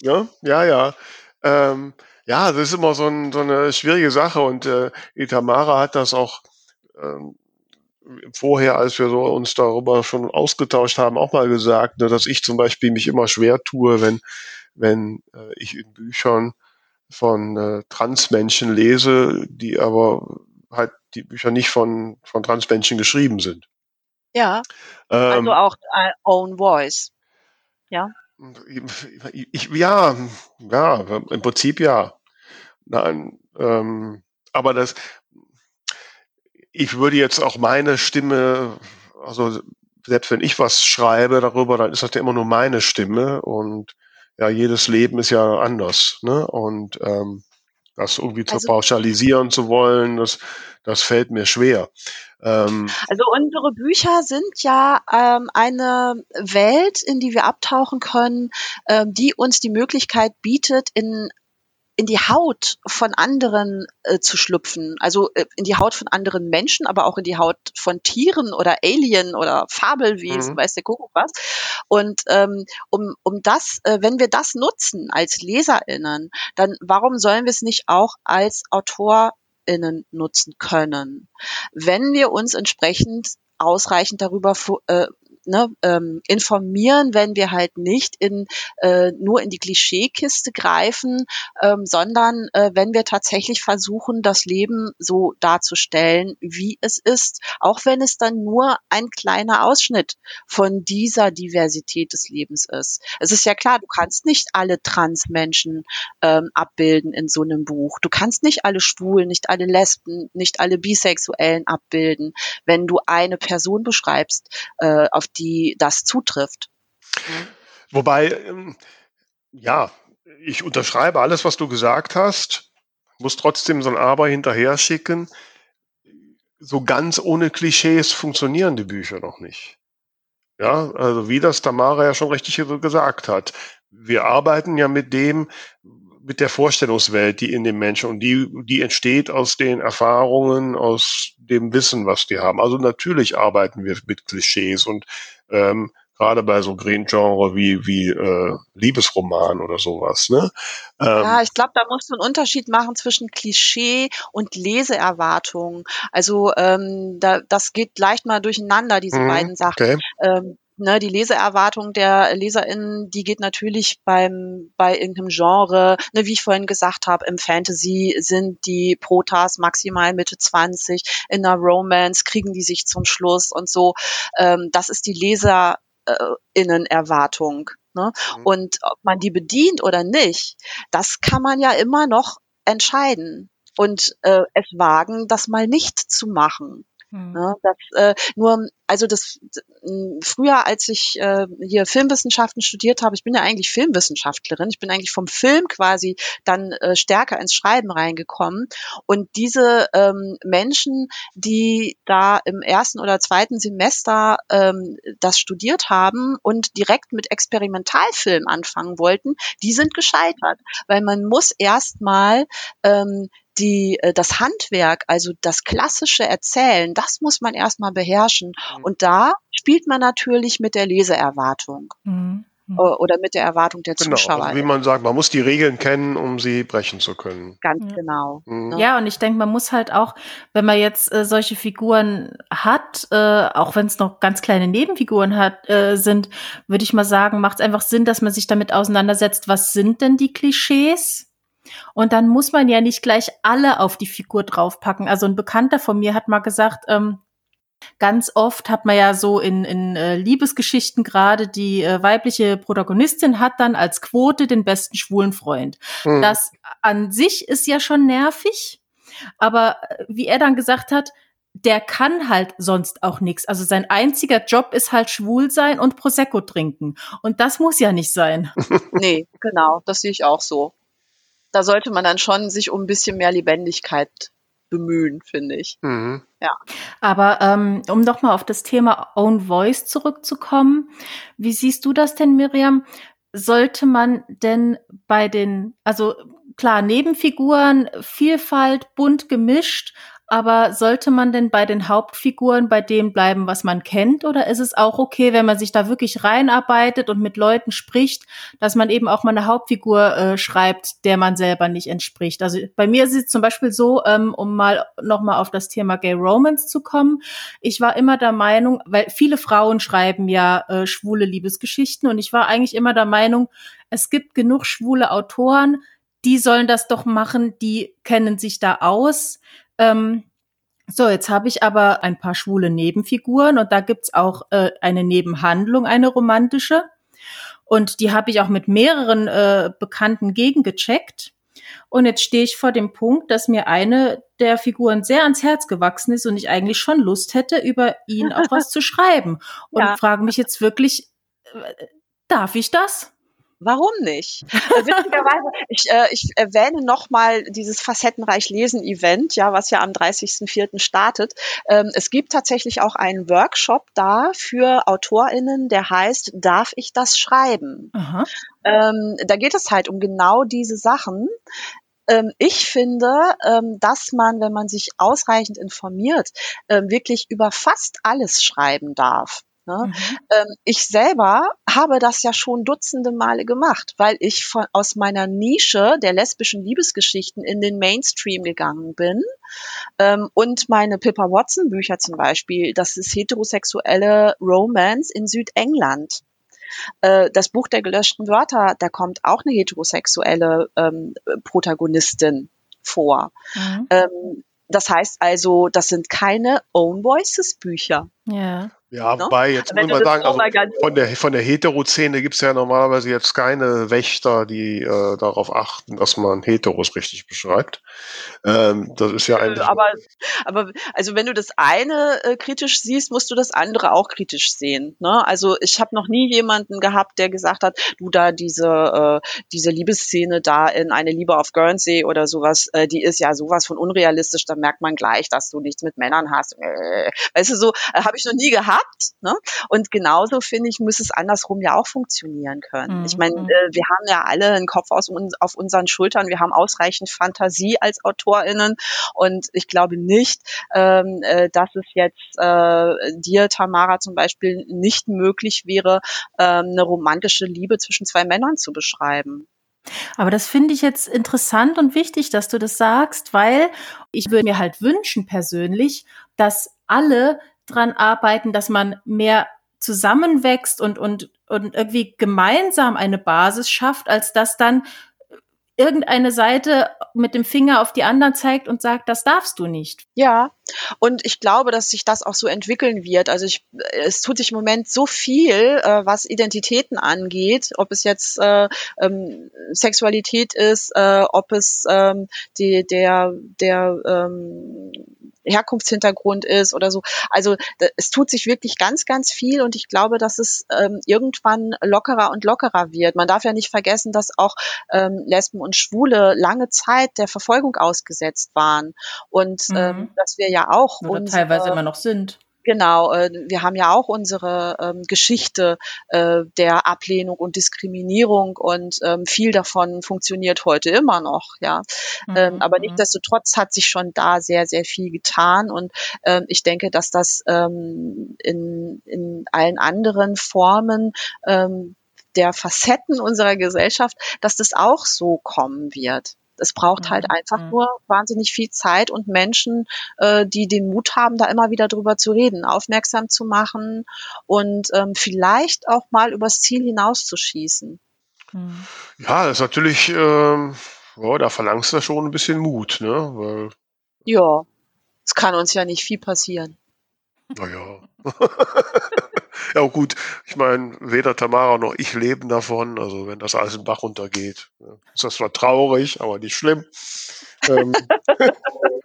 Ja, ja, ja. Ähm, ja, das ist immer so, ein, so eine schwierige Sache und äh, Itamara hat das auch ähm, vorher, als wir so uns darüber schon ausgetauscht haben, auch mal gesagt, ne, dass ich zum Beispiel mich immer schwer tue, wenn, wenn äh, ich in Büchern von äh, Transmenschen lese, die aber halt die Bücher nicht von, von Transmenschen geschrieben sind. Ja. Ähm, also auch äh, Own Voice. Ja. Ich, ja, ja, im Prinzip ja. Nein, ähm, aber das, ich würde jetzt auch meine Stimme, also selbst wenn ich was schreibe darüber, dann ist das ja immer nur meine Stimme und ja, jedes Leben ist ja anders, ne? Und ähm, das irgendwie also, zu pauschalisieren zu wollen, das, das fällt mir schwer. Ähm, also unsere Bücher sind ja ähm, eine Welt, in die wir abtauchen können, ähm, die uns die Möglichkeit bietet, in in die Haut von anderen äh, zu schlüpfen, also äh, in die Haut von anderen Menschen, aber auch in die Haut von Tieren oder Alien oder Fabelwesen, mhm. weiß der Kuckuck was. Und ähm, um, um das, äh, wenn wir das nutzen als LeserInnen, dann warum sollen wir es nicht auch als AutorInnen nutzen können? Wenn wir uns entsprechend ausreichend darüber äh, ne, ähm, informieren, wenn wir halt nicht in äh, nur in die Klischeekiste greifen, ähm, sondern äh, wenn wir tatsächlich versuchen, das Leben so darzustellen, wie es ist, auch wenn es dann nur ein kleiner Ausschnitt von dieser Diversität des Lebens ist. Es ist ja klar, du kannst nicht alle Transmenschen ähm, abbilden in so einem Buch. Du kannst nicht alle Schwulen, nicht alle Lesben, nicht alle Bisexuellen abbilden, wenn du eine Person beschreibst, äh, auf die das zutrifft. Wobei, ähm, ja, ich unterschreibe alles, was du gesagt hast, muss trotzdem so ein Aber hinterher schicken. So ganz ohne Klischees funktionieren die Bücher noch nicht. Ja, also wie das Tamara ja schon richtig gesagt hat. Wir arbeiten ja mit dem, mit der Vorstellungswelt, die in dem Menschen und die, die entsteht aus den Erfahrungen, aus dem Wissen, was die haben. Also natürlich arbeiten wir mit Klischees und ähm, gerade bei so Green-Genre wie, wie äh, Liebesroman oder sowas. Ne? Ähm, ja, ich glaube, da musst du einen Unterschied machen zwischen Klischee und Leseerwartung. Also ähm, da, das geht leicht mal durcheinander, diese mhm, beiden Sachen. Okay. Ähm, ne, die Leseerwartung der LeserInnen, die geht natürlich beim, bei irgendeinem Genre, ne, wie ich vorhin gesagt habe, im Fantasy sind die Protas maximal Mitte 20, in der Romance kriegen die sich zum Schluss und so. Ähm, das ist die LeserInnen-Erwartung. Ne? Mhm. Und ob man die bedient oder nicht, das kann man ja immer noch entscheiden und äh, es wagen, das mal nicht zu machen. Mhm. Ne, das, äh, nur, also das früher, als ich äh, hier Filmwissenschaften studiert habe, ich bin ja eigentlich Filmwissenschaftlerin, ich bin eigentlich vom Film quasi dann äh, stärker ins Schreiben reingekommen. Und diese ähm, Menschen, die da im ersten oder zweiten Semester ähm, das studiert haben und direkt mit Experimentalfilm anfangen wollten, die sind gescheitert, weil man muss erstmal ähm, die, äh, das Handwerk, also das klassische Erzählen, das muss man erstmal beherrschen. Mhm. Und da spielt man natürlich mit der Leseerwartung. Mhm. mhm. Oder mit der Erwartung der genau, Zuschauer. Also wie man sagt, man muss die Regeln kennen, um sie brechen zu können. Ganz ja. genau. Mhm. Ja, und ich denke, man muss halt auch, wenn man jetzt äh, solche Figuren hat, äh, auch wenn es noch ganz kleine Nebenfiguren hat, äh, sind, würde ich mal sagen, macht es einfach Sinn, dass man sich damit auseinandersetzt, was sind denn die Klischees? Und dann muss man ja nicht gleich alle auf die Figur draufpacken. Also ein Bekannter von mir hat mal gesagt, ähm, Ganz oft hat man ja so in, in äh, Liebesgeschichten gerade die äh, weibliche Protagonistin hat dann als Quote den besten schwulen Freund. Mhm. Das an sich ist ja schon nervig, aber äh, wie er dann gesagt hat, der kann halt sonst auch nichts. Also sein einziger Job ist halt schwul sein und Prosecco trinken. Und das muss ja nicht sein. (laughs) nee, genau, das sehe ich auch so. Da sollte man dann schon sich um ein bisschen mehr Lebendigkeit bemühen, finde ich. Mhm. Ja. Aber ähm, um nochmal auf das Thema Own Voice zurückzukommen, wie siehst du das denn, Miriam? Sollte man denn bei den, also klar, Nebenfiguren, Vielfalt, bunt gemischt, aber sollte man denn bei den Hauptfiguren bei dem bleiben, was man kennt? Oder ist es auch okay, wenn man sich da wirklich reinarbeitet und mit Leuten spricht, dass man eben auch mal eine Hauptfigur äh, schreibt, der man selber nicht entspricht? Also bei mir ist es zum Beispiel so, ähm, um mal nochmal auf das Thema Gay Romance zu kommen. Ich war immer der Meinung, weil viele Frauen schreiben ja äh, schwule Liebesgeschichten und ich war eigentlich immer der Meinung, es gibt genug schwule Autoren, die sollen das doch machen, die kennen sich da aus. Ähm, so, jetzt habe ich aber ein paar schwule Nebenfiguren und da gibt's auch äh, eine Nebenhandlung, eine romantische. Und die habe ich auch mit mehreren äh, Bekannten gegengecheckt. Und jetzt stehe ich vor dem Punkt, dass mir eine der Figuren sehr ans Herz gewachsen ist und ich eigentlich schon Lust hätte, über ihn auch was (laughs) zu schreiben. Und ja. frage mich jetzt wirklich, äh, darf ich das? Warum nicht? Witzigerweise, (laughs) ich, äh, ich erwähne nochmal dieses Facettenreich Lesen Event, ja, was ja am 30.04. startet. Ähm, es gibt tatsächlich auch einen Workshop da für AutorInnen, der heißt, darf ich das schreiben? Ähm, da geht es halt um genau diese Sachen. Ähm, ich finde, ähm, dass man, wenn man sich ausreichend informiert, ähm, wirklich über fast alles schreiben darf. Ne? Mhm. Ähm, ich selber habe das ja schon dutzende Male gemacht, weil ich von, aus meiner Nische der lesbischen Liebesgeschichten in den Mainstream gegangen bin. Ähm, und meine Pippa Watson Bücher zum Beispiel, das ist heterosexuelle Romance in Südengland. Äh, das Buch der gelöschten Wörter, da kommt auch eine heterosexuelle ähm, Protagonistin vor. Mhm. Ähm, das heißt also, das sind keine Own Voices Bücher. Ja. Ja, no? wobei, jetzt muss man sagen, also von der, von der Hetero-Szene gibt es ja normalerweise jetzt keine Wächter, die äh, darauf achten, dass man Heteros richtig beschreibt. Ähm, das ist ja eigentlich. Aber, aber also wenn du das eine äh, kritisch siehst, musst du das andere auch kritisch sehen. Ne? Also ich habe noch nie jemanden gehabt, der gesagt hat, du da diese, äh, diese Liebesszene da in eine Liebe auf Guernsey oder sowas, äh, die ist ja sowas von unrealistisch, da merkt man gleich, dass du nichts mit Männern hast. Äh, weißt du, so äh, habe ich noch nie gehabt gehabt. Ne? Und genauso finde ich, muss es andersrum ja auch funktionieren können. Mhm. Ich meine, äh, wir haben ja alle einen Kopf aus uns, auf unseren Schultern, wir haben ausreichend Fantasie als AutorInnen und ich glaube nicht, ähm, äh, dass es jetzt äh, dir, Tamara, zum Beispiel nicht möglich wäre, äh, eine romantische Liebe zwischen zwei Männern zu beschreiben. Aber das finde ich jetzt interessant und wichtig, dass du das sagst, weil ich würde mir halt wünschen persönlich, dass alle dran arbeiten, dass man mehr zusammenwächst und, und, und irgendwie gemeinsam eine Basis schafft, als dass dann irgendeine Seite mit dem Finger auf die anderen zeigt und sagt, das darfst du nicht. Ja, und ich glaube, dass sich das auch so entwickeln wird. Also ich, es tut sich im Moment so viel, äh, was Identitäten angeht, ob es jetzt äh, ähm, Sexualität ist, äh, ob es ähm, die, der, der ähm, Herkunftshintergrund ist oder so. Also es tut sich wirklich ganz, ganz viel und ich glaube, dass es ähm, irgendwann lockerer und lockerer wird. Man darf ja nicht vergessen, dass auch ähm, Lesben und Schwule lange Zeit der Verfolgung ausgesetzt waren und mhm. ähm, dass wir ja auch oder unsere, teilweise immer noch sind. Genau, äh, wir haben ja auch unsere ähm, Geschichte äh, der Ablehnung und Diskriminierung und ähm, viel davon funktioniert heute immer noch, ja. Mhm. Ähm, aber mhm. nichtsdestotrotz hat sich schon da sehr, sehr viel getan und ähm, ich denke, dass das ähm, in, in allen anderen Formen ähm, der Facetten unserer Gesellschaft, dass das auch so kommen wird. Es braucht halt mhm. einfach mhm. nur wahnsinnig viel Zeit und Menschen, äh, die den Mut haben, da immer wieder drüber zu reden, aufmerksam zu machen und ähm, vielleicht auch mal übers Ziel hinauszuschießen. Mhm. Ja, das ist natürlich, ähm, oh, da verlangst du schon ein bisschen Mut, ne? Weil ja, es kann uns ja nicht viel passieren. Naja. (laughs) (laughs) ja gut, ich meine, weder Tamara noch ich leben davon. Also wenn das alles im Bach runtergeht, ist das zwar traurig, aber nicht schlimm. ähm, (laughs)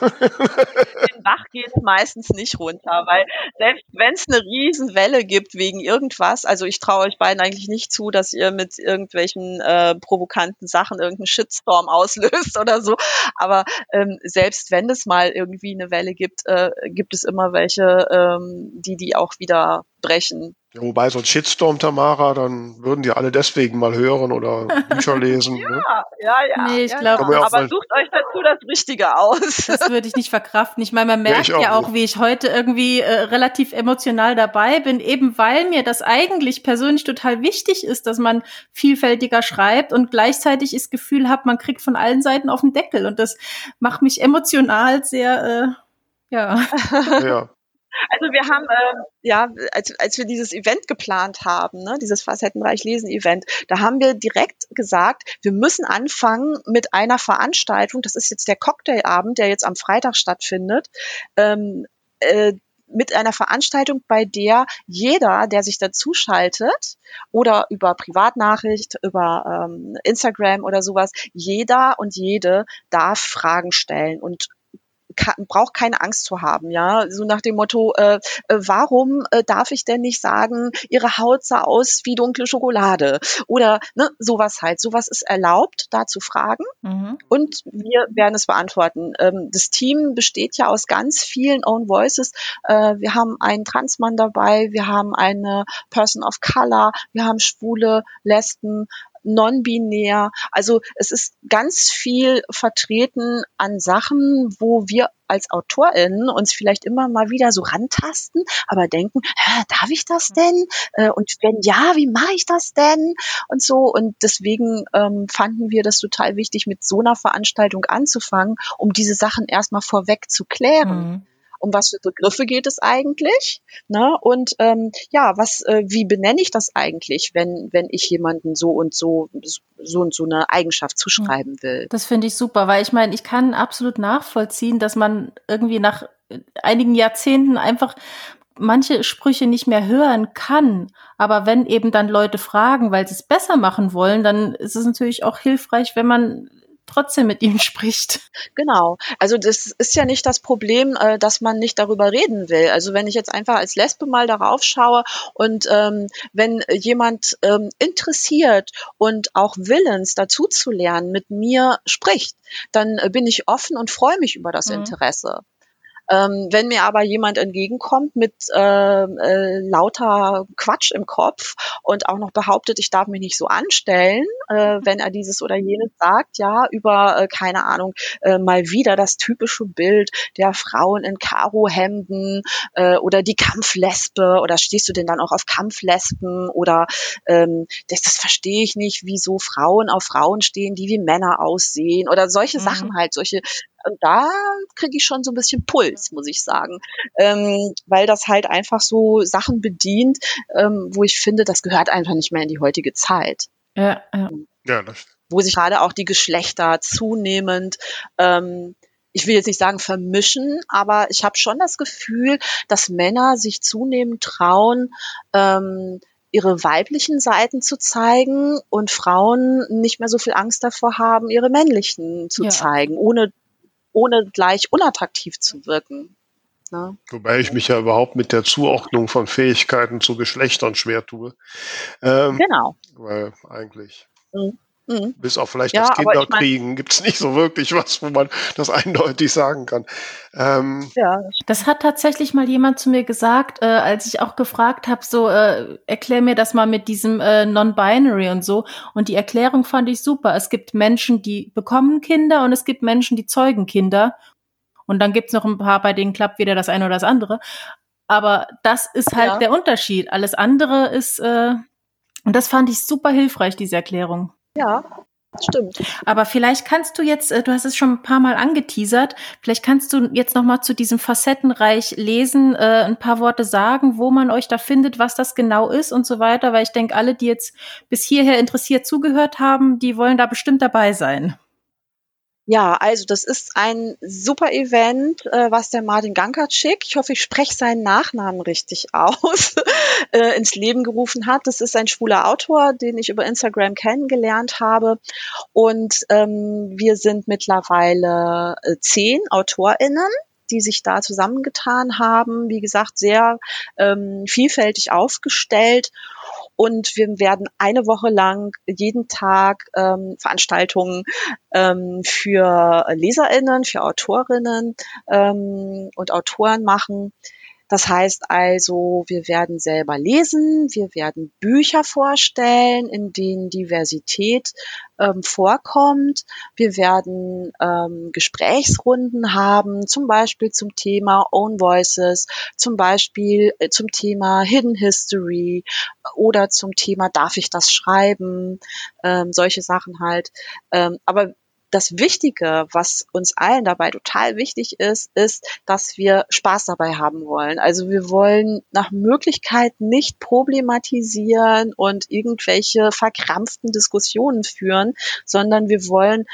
Den Bach geht es meistens nicht runter, weil selbst wenn es eine Riesenwelle gibt wegen irgendwas, also ich traue euch beiden eigentlich nicht zu, dass ihr mit irgendwelchen äh, provokanten Sachen irgendeinen Shitstorm auslöst (laughs) oder so. Aber ähm, selbst wenn es mal irgendwie eine Welle gibt, äh, gibt es immer welche, ähm, die die auch wieder brechen. Ja, wobei so ein Shitstorm, Tamara, dann würden die alle deswegen mal hören oder Bücher (laughs) lesen. ja, ne? ja, ja. Nee, ich ja, glaub- Kann man ja Aber sucht euch dazu das Richtige aus. Das würde ich nicht verkraften. Ich meine, man Ja, merkt ich auch ja auch, wie ich heute irgendwie äh, relativ emotional dabei bin, eben weil mir das eigentlich persönlich total wichtig ist, dass man vielfältiger schreibt und gleichzeitig das Gefühl habe, man kriegt von allen Seiten auf den Deckel. Und das macht mich emotional sehr, äh, ja. Ja. Also wir haben, ähm, ja, als, als wir dieses Event geplant haben, ne, dieses Facettenreich Lesen Event, da haben wir direkt gesagt, wir müssen anfangen mit einer Veranstaltung, das ist jetzt der Cocktailabend, der jetzt am Freitag stattfindet, ähm, äh, mit einer Veranstaltung, bei der jeder, der sich dazu schaltet oder über Privatnachricht, über ähm, Instagram oder sowas, jeder und jede darf Fragen stellen und kann, braucht keine Angst zu haben, ja, so nach dem Motto, äh, äh, warum äh, darf ich denn nicht sagen, ihre Haut sah aus wie dunkle Schokolade oder ne, sowas halt, sowas ist erlaubt, da zu fragen Mhm. und wir werden es beantworten. Ähm, das Team besteht ja aus ganz vielen Own Voices. Äh, wir haben einen Transmann dabei, wir haben eine Person of Color, wir haben Schwule, Lesben, non-binär. Also es ist ganz viel vertreten an Sachen, wo wir als AutorInnen uns vielleicht immer mal wieder so rantasten, aber denken, darf ich das denn? Äh, und wenn ja, wie mache ich das denn? Und so. Und deswegen ähm, fanden wir das total wichtig, mit so einer Veranstaltung anzufangen, um diese Sachen erstmal vorweg zu klären Mhm. Um was für Begriffe geht es eigentlich? Ne? Und ähm, ja, was, äh, wie benenne ich das eigentlich, wenn, wenn ich jemanden so und so, so und so eine Eigenschaft zuschreiben will? Das finde ich super, weil ich meine, ich kann absolut nachvollziehen, dass man irgendwie nach einigen Jahrzehnten einfach manche Sprüche nicht mehr hören kann. Aber wenn eben dann Leute fragen, weil sie es besser machen wollen, dann ist es natürlich auch hilfreich, wenn man trotzdem mit ihnen spricht. Genau. Also das ist ja nicht das Problem, äh, dass man nicht darüber reden will. Also wenn ich jetzt einfach als Lesbe mal darauf schaue und ähm, wenn jemand ähm, interessiert und auch willens dazu zu lernen mit mir spricht, dann äh, bin ich offen und freue mich über das Mhm. Interesse. Ähm, wenn mir aber jemand entgegenkommt mit ähm, äh, lauter Quatsch im Kopf und auch noch behauptet, ich darf mich nicht so anstellen, äh, wenn er dieses oder jenes sagt, ja, über, äh, keine Ahnung, äh, mal wieder das typische Bild der Frauen in Karohemden äh, oder die Kampflesbe oder stehst du denn dann auch auf Kampflesben oder ähm, das, das verstehe ich nicht, wieso Frauen auf Frauen stehen, die wie Männer aussehen oder solche Mhm. Sachen halt, solche und da kriege ich schon so ein bisschen Puls, muss ich sagen, ähm, weil das halt einfach so Sachen bedient, ähm, wo ich finde, das gehört einfach nicht mehr in die heutige Zeit Ja, ja. Ja, das, wo sich gerade auch die Geschlechter zunehmend, ähm, ich will jetzt nicht sagen vermischen, aber ich habe schon das Gefühl, dass Männer sich zunehmend trauen, ähm, ihre weiblichen Seiten zu zeigen und Frauen nicht mehr so viel Angst davor haben, ihre männlichen zu Ja. zeigen, ohne, ohne gleich unattraktiv zu wirken. Ne? wobei ich mich ja überhaupt mit der Zuordnung von Fähigkeiten zu Geschlechtern schwer tue. Ähm, Genau. Weil eigentlich, Mhm. Bis auf vielleicht Ja, das aber ich mein- Kinderkriegen, gibt's nicht so wirklich was, wo man das (laughs) eindeutig sagen kann. Ähm, Ja, Das hat tatsächlich mal jemand zu mir gesagt, äh, als ich auch gefragt habe, so äh, erklär mir das mal mit diesem äh, Non-Binary und so. Und die Erklärung fand ich super. Es gibt Menschen, die bekommen Kinder und es gibt Menschen, die zeugen Kinder. Und dann gibt's noch ein paar, bei denen klappt weder das eine oder das andere. Aber das ist halt Ja. der Unterschied. Alles andere ist, äh, und das fand ich super hilfreich, diese Erklärung. Ja, stimmt. Aber vielleicht kannst du jetzt, äh, du hast es schon ein paar Mal angeteasert, vielleicht kannst du jetzt noch mal zu diesem Facettenreich lesen, äh, ein paar Worte sagen, wo man euch da findet, was das genau ist und so weiter, weil ich denke, alle, die jetzt bis hierher interessiert zugehört haben, die wollen da bestimmt dabei sein. Ja, also das ist ein super Event, äh, was der Martin Gankertschick, ich hoffe, ich spreche seinen Nachnamen richtig (laughs) aus, äh, ins Leben gerufen hat. Das ist ein schwuler Autor, den ich über Instagram kennengelernt habe. Und ähm, wir sind mittlerweile äh, zehn AutorInnen die sich da zusammengetan haben. Wie gesagt, sehr ähm, vielfältig aufgestellt. Und wir werden eine Woche lang jeden Tag ähm, Veranstaltungen ähm, für LeserInnen, für AutorInnen ähm, und Autoren machen. Das heißt also, wir werden selber lesen, wir werden Bücher vorstellen, in denen Diversität ähm, vorkommt. Wir werden ähm, Gesprächsrunden haben, zum Beispiel zum Thema Own Voices, zum Beispiel äh, zum Thema Hidden History oder zum Thema Darf ich das schreiben? Ähm, solche Sachen halt. Ähm, aber das Wichtige, was uns allen dabei total wichtig ist, ist, dass wir Spaß dabei haben wollen. Also wir wollen nach Möglichkeit nicht problematisieren und irgendwelche verkrampften Diskussionen führen, sondern wir wollen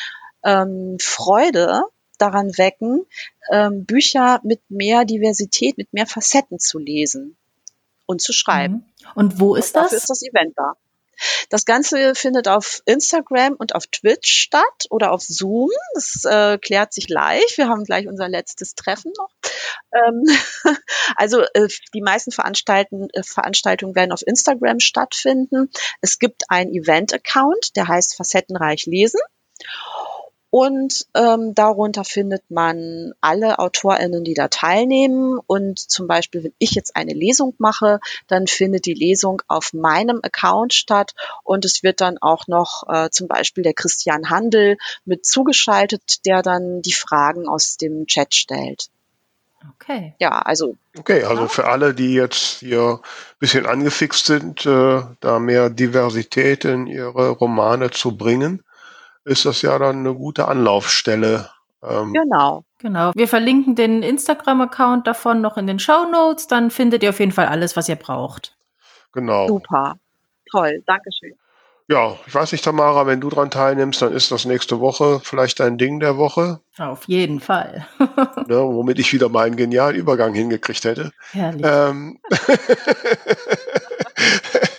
ähm, Freude daran wecken, ähm, Bücher mit mehr Diversität, mit mehr Facetten zu lesen und zu schreiben. Mhm. Und wo ist und dafür das? Dafür ist das Event da. Das Ganze findet auf Instagram und auf Twitch statt oder auf Zoom. Das äh, klärt sich gleich. Wir haben gleich unser letztes Treffen noch. Ähm, (laughs) also äh, die meisten Veranstalten, äh, Veranstaltungen werden auf Instagram stattfinden. Es gibt einen Event-Account, der heißt Facettenreich lesen. Und ähm, darunter findet man alle AutorInnen, die da teilnehmen. Und zum Beispiel, wenn ich jetzt eine Lesung mache, dann findet die Lesung auf meinem Account statt. Und es wird dann auch noch äh, zum Beispiel der Christian Handel mit zugeschaltet, der dann die Fragen aus dem Chat stellt. Okay. Ja, also. Okay, also für alle, die jetzt hier ein bisschen angefixt sind, äh, da mehr Diversität in ihre Romane zu bringen, ist das ja dann eine gute Anlaufstelle. Ähm, genau. Genau. Wir verlinken den Instagram-Account davon noch in den Show Notes. Dann findet ihr auf jeden Fall alles, was ihr braucht. Genau. Super. Toll. Dankeschön. Ja, ich weiß nicht, Tamara, wenn du dran teilnimmst, dann ist das nächste Woche vielleicht dein Ding der Woche. Auf jeden Fall. (laughs) ne, womit ich wieder mal einen genialen Übergang hingekriegt hätte. Herrlich. Ähm, (laughs)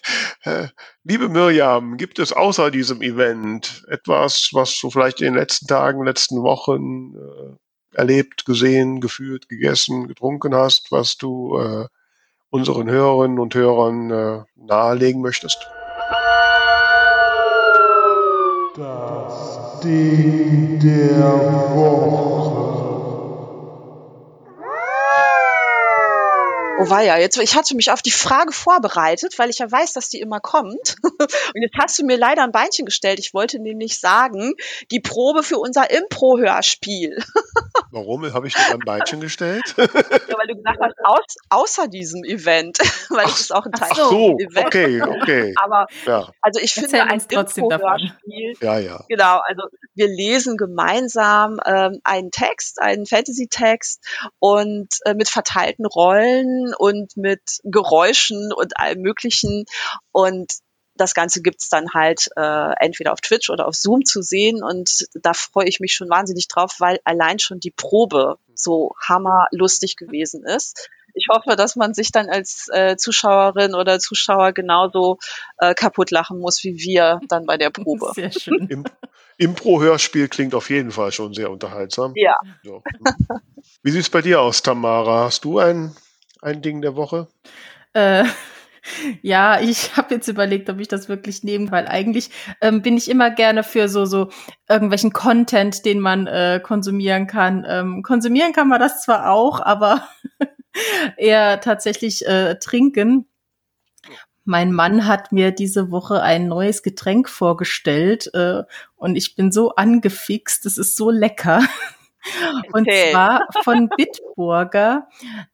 Liebe Mirjam, gibt es außer diesem Event etwas, was du vielleicht in den letzten Tagen, letzten Wochen äh, erlebt, gesehen, gefühlt, gegessen, getrunken hast, was du äh, unseren Hörerinnen und Hörern äh, nahelegen möchtest? Das Ding der Woche. Oh weia, jetzt, ich hatte mich auf die Frage vorbereitet, weil ich ja weiß, dass die immer kommt. (laughs) Und jetzt hast du mir leider ein Beinchen gestellt. Ich wollte nämlich sagen, die Probe für unser Impro-Hörspiel. (laughs) Warum habe ich dir ein Beinchen gestellt? (laughs) ja, weil du gesagt hast, aus, außer diesem Event. (laughs) weil es ist auch ein Teil Ach so, Event. okay, okay. Aber, ja. also ich Erzähl finde ein Impro-Hörspiel. Ja, ja. Genau, also wir lesen gemeinsam ähm, einen Text, einen Fantasy-Text und äh, mit verteilten Rollen und mit Geräuschen und allem Möglichen. Und das Ganze gibt's dann halt äh, entweder auf Twitch oder auf Zoom zu sehen. Und da freue ich mich schon wahnsinnig drauf, weil allein schon die Probe so hammerlustig gewesen ist. Ich hoffe, dass man sich dann als äh, Zuschauerin oder Zuschauer genauso äh, kaputt lachen muss wie wir dann bei der (laughs) Probe. Sehr schön. Im, Impro-Hörspiel klingt auf jeden Fall schon sehr unterhaltsam. Ja. ja. Wie sieht's bei dir aus, Tamara? Hast du ein ein Ding der Woche? Äh, ja, ich (laughs) habe jetzt überlegt, ob ich das wirklich nehme, weil eigentlich ähm, bin ich immer gerne für so so irgendwelchen Content, den man äh, konsumieren kann. Ähm, konsumieren kann man das zwar auch, aber (laughs) eher tatsächlich äh, trinken. Mein Mann hat mir diese Woche ein neues Getränk vorgestellt äh, und ich bin so angefixt. Es ist so lecker. (laughs) Und okay. zwar von Bitburger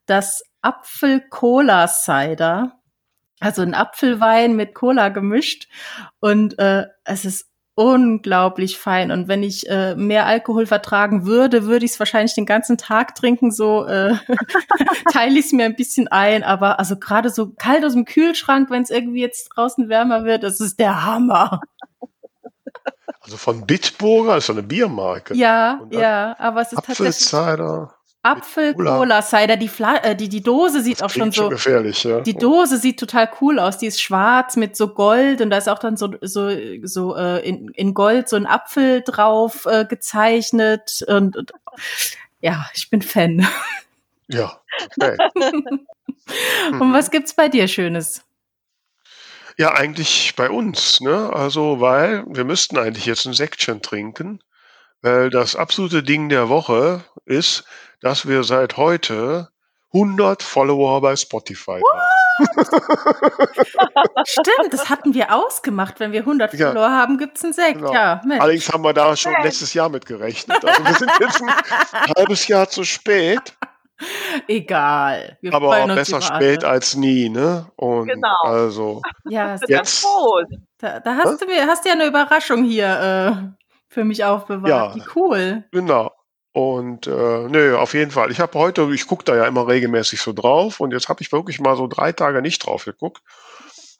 das Apfel-Cola-Cider. Also ein Apfelwein mit Cola gemischt. Und äh, es ist unglaublich fein. Und wenn ich äh, mehr Alkohol vertragen würde, würde ich es wahrscheinlich den ganzen Tag trinken. So äh, (laughs) teile ich es mir ein bisschen ein. Aber also gerade so kalt aus dem Kühlschrank, wenn es irgendwie jetzt draußen wärmer wird, das ist der Hammer. Also von Bitburger, ist so eine Biermarke. Ja, ja, aber es ist tatsächlich Apfelcider. Apfel-Cola-Cider. Die, Fla äh, die, die Dose sieht auch schon so. gefährlich, ja. Die Dose sieht total cool aus. Die ist schwarz mit so Gold und da ist auch dann so so so äh, in, in Gold so ein Apfel drauf äh, gezeichnet und, und ja, ich bin Fan. Ja, okay. (laughs) Und Mhm. was gibt's bei dir Schönes? Ja, eigentlich bei uns, ne? Also, weil wir müssten eigentlich jetzt ein Säckchen trinken, weil das absolute Ding der Woche ist, dass wir seit heute 100 Follower bei Spotify haben. (laughs) Stimmt, das hatten wir ausgemacht. Wenn wir 100 Ja. Follower haben, gibt's einen Sekt. Genau. Ja, Mensch. Allerdings haben wir da schon letztes Jahr mit gerechnet. Also wir sind jetzt ein (laughs) halbes Jahr zu spät, Egal. Wir aber uns besser spät alle. als nie, ne? Und Genau. also Ja, jetzt da, da hast du mir hast du ja eine Überraschung hier äh, für mich aufbewahrt. Ja. Wie cool. Genau. Und äh, nö, auf jeden Fall. Ich habe heute, ich gucke da ja immer regelmäßig so drauf und jetzt habe ich wirklich mal so drei Tage nicht drauf geguckt.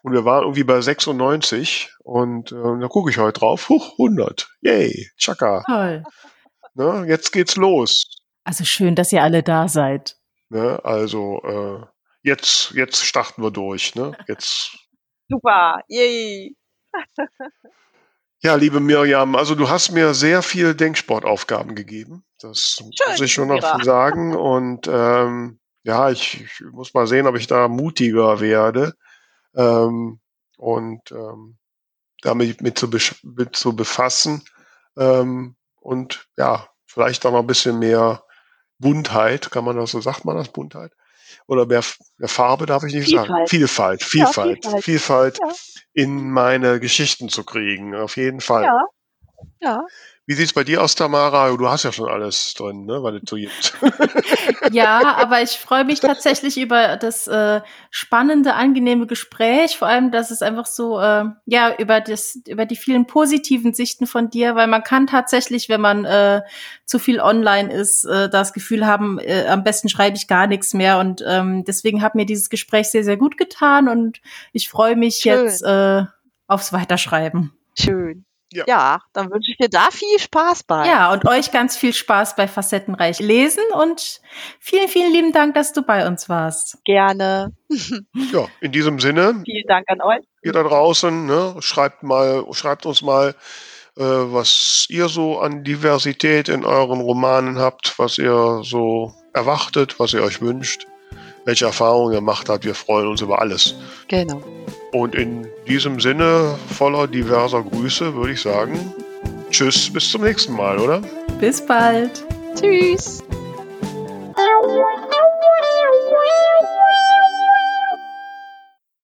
Und wir waren irgendwie bei 96 und äh, da gucke ich heute drauf. Huch, 100. Yay, Chaka. Toll. Ne, jetzt geht's los. Also schön, dass ihr alle da seid. Ne, also äh, jetzt, jetzt starten wir durch. Ne? Jetzt Super. Yay. (laughs) Ja, liebe Mirjam, also du hast mir sehr viel Denksportaufgaben gegeben. Das Schön, muss ich schon noch sagen. Und ähm, ja, ich, ich muss mal sehen, ob ich da mutiger werde ähm, und ähm, damit mit zu, mit zu befassen. Ähm, und ja, vielleicht auch noch ein bisschen mehr Buntheit, kann man das so, sagt man das, Buntheit? Oder mehr, mehr Farbe, darf ich nicht sagen. Vielfalt. Vielfalt, Vielfalt, Vielfalt. Vielfalt Ja. in meine Geschichten zu kriegen, auf jeden Fall. Ja. Ja. Wie sieht's bei dir aus, Tamara? Du hast ja schon alles drin, ne, weil es so gibt. (laughs) Ja, aber ich freue mich tatsächlich über das äh, spannende, angenehme Gespräch. Vor allem, dass es einfach so, äh, ja, über das, über die vielen positiven Sichten von dir, weil man kann tatsächlich, wenn man äh, zu viel online ist, äh, das Gefühl haben, äh, am besten schreibe ich gar nichts mehr. Und ähm, deswegen hat mir dieses Gespräch sehr, sehr gut getan und ich freue mich Schön. jetzt äh, aufs Weiterschreiben. Schön. Ja. Ja. dann wünsche ich dir da viel Spaß bei. Ja, und euch ganz viel Spaß bei Facettenreich lesen und vielen, vielen lieben Dank, dass du bei uns warst. Gerne. ja, in diesem Sinne, Vielen Dank an euch. ihr da draußen, ne, schreibt mal, schreibt uns mal, äh, was ihr so an Diversität in euren Romanen habt, was ihr so erwartet, was ihr euch wünscht, welche Erfahrungen gemacht hat. Wir freuen uns über alles. Genau. Und in diesem Sinne voller diverser Grüße würde ich sagen, tschüss, bis zum nächsten Mal, oder? Bis bald. Tschüss.